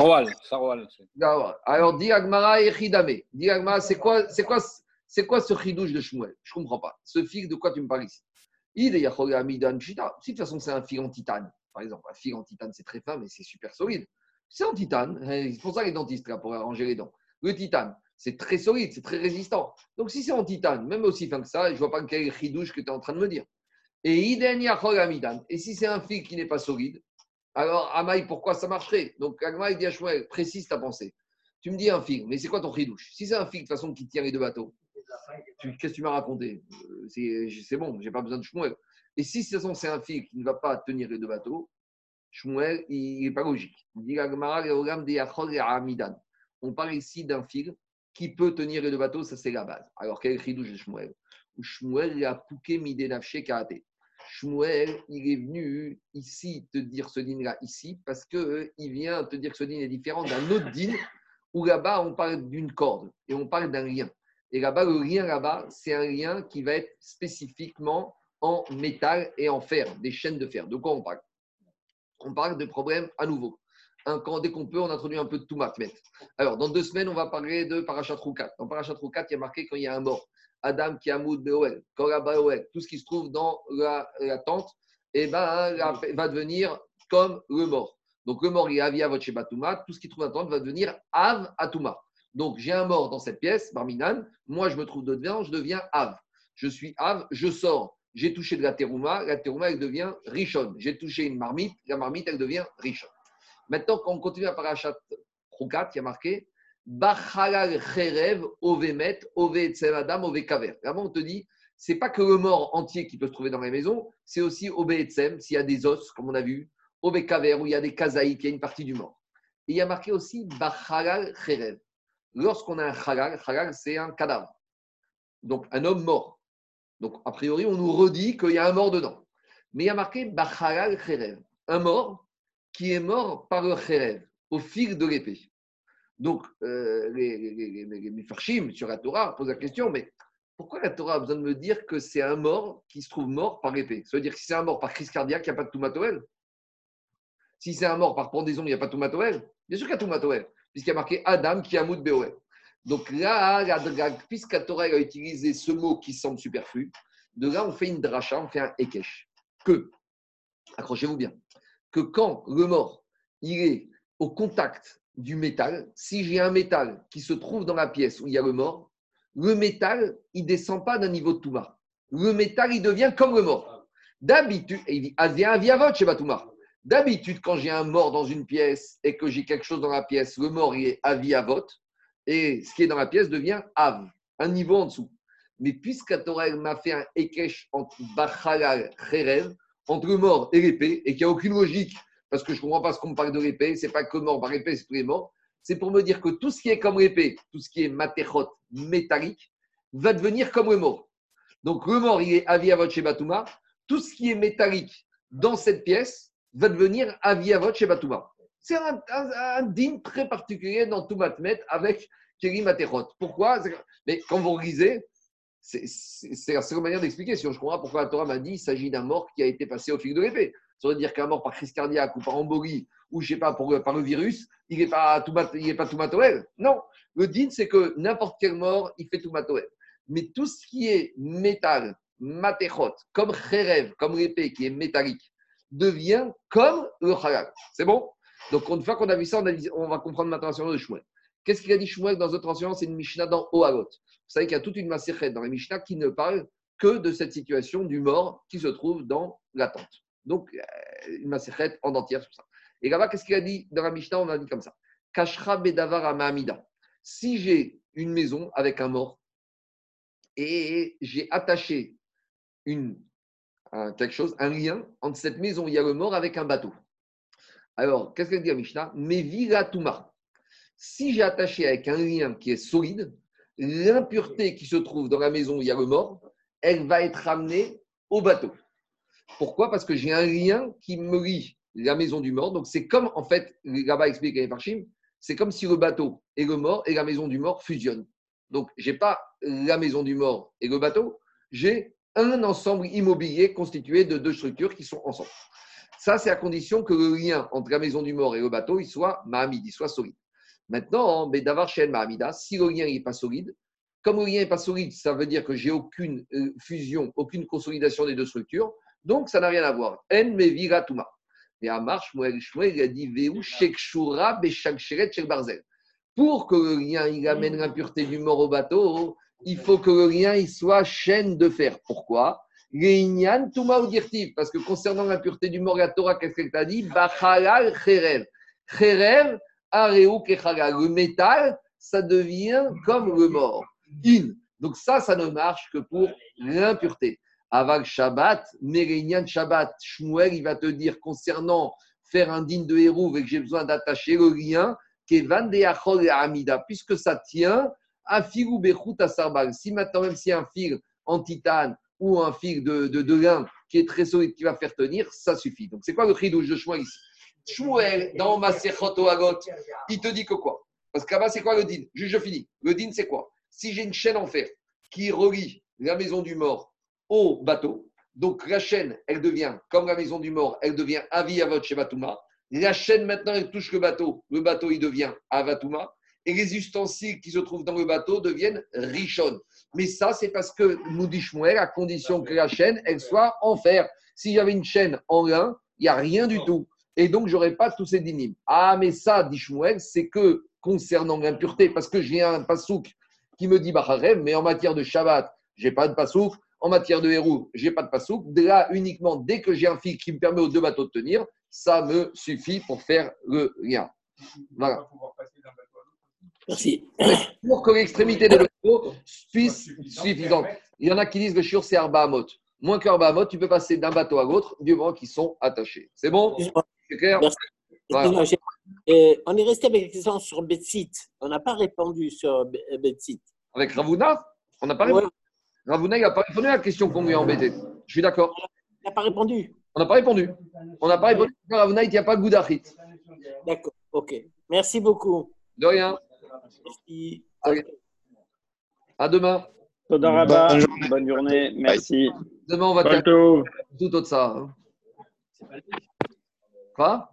D'accord. Alors, dit Agmara et Chidame. Dit Agmara, c'est quoi, c'est quoi, c'est quoi ce chidouche de Shmuel? Je ne comprends pas. Ce fil, de quoi tu me parles ici? Il est. Si de toute façon, c'est un fil en titane. Par exemple, un fil en titane, c'est très fin, mais c'est super solide. C'est en titane. C'est pour ça les dentistes, là, pour arranger les dents. Le titane, c'est très solide, c'est très résistant. Donc, si c'est en titane, même aussi fin que ça, je ne vois pas quel chidouche que tu es en train de me dire. Et Iden Yachol Amidan. Et si c'est un fil qui n'est pas solide, alors, Amaï, pourquoi ça marcherait? Donc, Agma, il dit à Shmuel, précise ta pensée. Tu me dis un fil, mais c'est quoi ton ridouche Si c'est un fil de toute façon qui tient les deux bateaux, qu'est-ce que tu m'as raconté? Euh, C'est bon, j'ai pas besoin de Shmuel. Et si de toute façon c'est un fil qui ne va pas tenir les deux bateaux, Shmuel, il n'est pas logique. On parle ici d'un fil qui peut tenir les deux bateaux, ça c'est la base. Alors, quel ridouche de Shmuel? Shmuel, a pouké midenafché karaté. Shmuel, il est venu ici te dire ce dîner-là ici parce qu'il vient te dire que ce dîner est différent d'un autre dîner où là-bas on parle d'une corde et on parle d'un lien. Et là-bas, le lien là-bas, c'est un lien qui va être spécifiquement en métal et en fer, des chaînes de fer. De quoi on parle? On parle de problèmes à nouveau. Un, quand, dès qu'on peut, on introduit un peu de tout matmet. Alors, dans deux semaines, on va parler de Parachat Roukat. Dans Parachat Roukat, il y a marqué quand il y a un mort. Adam qui a Moud Beoel, Korah Baoel, tout ce qui se trouve dans la, tente, eh ben, va devenir comme le mort. Donc le mort, il est Avi Avot tout ce qui se trouve dans la tente va devenir Av Atuma. Donc j'ai un mort dans cette pièce, Barminan, moi je me trouve dedans, je deviens Av. Je suis Av, je sors. J'ai touché de la terouma, la terouma elle devient Rishon. J'ai touché une marmite, la marmite elle devient Rishon. Maintenant, quand on continue à Parachat Roukat, il y a marqué Bachalal Cherev, Ovemet, Ove Etzel Adam, Ove Kaver. Vraiment, on te dit, c'est pas que le mort entier qui peut se trouver dans la maison, c'est aussi Ove Etzem, s'il y a des os, comme on a vu, Ove Kaver, où il y a des kazaïs, il y a une partie du mort. Et il y a marqué aussi Bachalal Cherev. Lorsqu'on a un halal, c'est un cadavre. Donc, un homme mort. Donc, a priori, on nous redit qu'il y a un mort dedans. Mais il y a marqué Cherev. Un mort qui est mort par le Cherev, au fil de l'épée. Donc, euh, les, les, Mefarshim sur la Torah posent la question, mais pourquoi la Torah a besoin de me dire que c'est un mort qui se trouve mort par épée Ça veut dire que si c'est un mort par crise cardiaque, il n'y a pas de toumatoël Si c'est un mort par pendaison, il n'y a pas Toumatoel Bien sûr qu'il y a Toumatoel, puisqu'il y a marqué Adam qui a Moud Beoel. Donc là, la, la, puisque a utilisé ce mot qui semble superflu, de là, on fait une dracha, on fait un Ekech. Que, accrochez-vous bien, que quand le mort, il est au contact du métal, si j'ai un métal qui se trouve dans la pièce où il y a le mort, le métal, il descend pas d'un niveau de Touma. Le métal, il devient comme le mort. D'habitude, il dit, Aviavot chez Batouma. D'habitude, quand j'ai un mort dans une pièce et que j'ai quelque chose dans la pièce, le mort, il est aviavot, et ce qui est dans la pièce devient av, un niveau en dessous. Mais puisque Torah m'a fait un Ekesh entre Bachalal, Cherev, entre le mort et l'épée, et qu'il n'y a aucune logique, parce que je ne comprends pas ce qu'on parle de l'épée, c'est pas que mort par épée, c'est tous les c'est pour me dire que tout ce qui est comme l'épée, tout ce qui est matechot, métallique, va devenir comme le mort. Donc le mort, il est aviavot chez Batouma, tout ce qui est métallique dans cette pièce va devenir aviavot chez Batouma. C'est un, un, digne très particulier dans tout Matmet avec Keri Matechot. Pourquoi? Mais quand vous lisez, c'est la seule manière d'expliquer. Si je comprends pourquoi la Torah m'a dit qu'il s'agit d'un mort qui a été passé au fil de l'épée. Ça veut dire qu'un mort par crise cardiaque ou par embolie ou je sais pas, pour, par le virus, il n'est pas tout il est pas tout Non, le din, c'est que n'importe quel mort, il fait tout matoel. Mais tout ce qui est métal, matechot, comme kherev, comme l'épée qui est métallique, devient comme le halal. C'est bon? Donc, une fois qu'on a vu ça, on, va comprendre maintenant la de Shmuel. Qu'est-ce qu'il a dit Shmuel dans notre enseignement C'est une Mishnah dans Ohagot. Vous savez qu'il y a toute une massérette dans les Mishnah qui ne parle que de cette situation du mort qui se trouve dans l'attente. Donc, euh, une massérette en entière sur ça. Et là-bas, qu'est-ce qu'il a dit dans la Mishnah? On a dit comme ça Kashra bedavar amamida. Si j'ai une maison avec un mort et j'ai attaché une, quelque chose, un lien entre cette maison où il y a le mort avec un bateau. Alors, qu'est-ce qu'elle dit la Mishnah? Meviratuma. Si j'ai attaché avec un lien qui est solide, l'impureté qui se trouve dans la maison où il y a le mort, elle va être ramenée au bateau. Pourquoi? Parce que j'ai un lien qui me lie la maison du mort. Donc c'est comme, en fait, là-bas explique les Parchim, c'est comme si le bateau et le mort et la maison du mort fusionnent. Donc j'ai pas la maison du mort et le bateau, j'ai un ensemble immobilier constitué de deux structures qui sont ensemble. Ça, c'est à condition que le lien entre la maison du mort et le bateau, il soit Mahamid, il soit solide. Maintenant, d'avoir chez Mahamida, si le lien n'est pas solide, comme le lien n'est pas solide, ça veut dire que j'ai aucune euh, fusion, aucune consolidation des deux structures, donc ça n'a rien à voir. En me tuma. Et à marche, il a dit Veu shekshura barzel. Pour que le lien il amène l'impureté du mort au bateau, il faut que le lien il soit chaîne de fer. Pourquoi? Parce que concernant l'impureté du mort, la Torah, qu'est-ce qu'elle t'a dit? Bachalal cherev. Cherev, areu. Le métal, ça devient comme le mort. Donc ça, ça ne marche que pour l'impureté. Avant Shabbat, Mérignan Shabbat, Shmuel, il va te dire concernant faire un digne de héros et que j'ai besoin d'attacher le lien, Kevan de Amida, puisque ça tient à filou bechut à sarbal. Si maintenant, même si un fil en titane ou un fil de, de, qui est très solide, qui va faire tenir, ça suffit. Donc, c'est quoi le chidouche de Shmuel ici? Shmuel, dans Masechot Agot, il te dit que quoi? Parce que là-bas, c'est quoi le din? Juste, je finis. Le din, c'est quoi? Si j'ai une chaîne en fer qui relie la maison du mort au bateau. Donc la chaîne, elle devient, comme la maison du mort, elle devient Aviyavot chez Batouma. La chaîne, maintenant, elle touche le bateau. Le bateau, il devient Avatouma. Et les ustensiles qui se trouvent dans le bateau deviennent Rishon. Mais ça, c'est parce que nous dit à condition que la chaîne, elle soit en fer. S'il y avait une chaîne en lin, il n'y a rien du tout. Et donc, j'aurais pas tous ces dynimes. Ah, mais ça, dit c'est que concernant l'impureté, parce que j'ai un pasouk qui me dit Bacharev, mais en matière de Shabbat, j'ai pas de pasouk. En matière de héros, je n'ai pas de passouk. Là, uniquement, dès que j'ai un fil qui me permet aux deux bateaux de tenir, ça me suffit pour faire le lien. Voilà. Merci. Pour que l'extrémité de l'eau puisse suffisante. Il y en a qui disent que le shiur, c'est Arbahamot. Moins qu'Arbahamot, tu peux passer d'un bateau à l'autre du moment qu'ils sont attachés. C'est bon C'est clair on est resté avec la question sur Betsit. On n'a pas répondu sur Betsit. Avec Ravuna On n'a pas répondu. Ravuna, il n'a pas répondu à la question qu'on lui a embêté. Je suis d'accord. Il n'a pas répondu. On n'a pas répondu. On n'a pas répondu. Ravuna, il n'y a pas Goudachit. D'accord, ok. Merci beaucoup. De rien. Merci. À demain. Bonne journée. Bonne journée. Merci. Demain, on va Tout. tout autre ça. Quoi?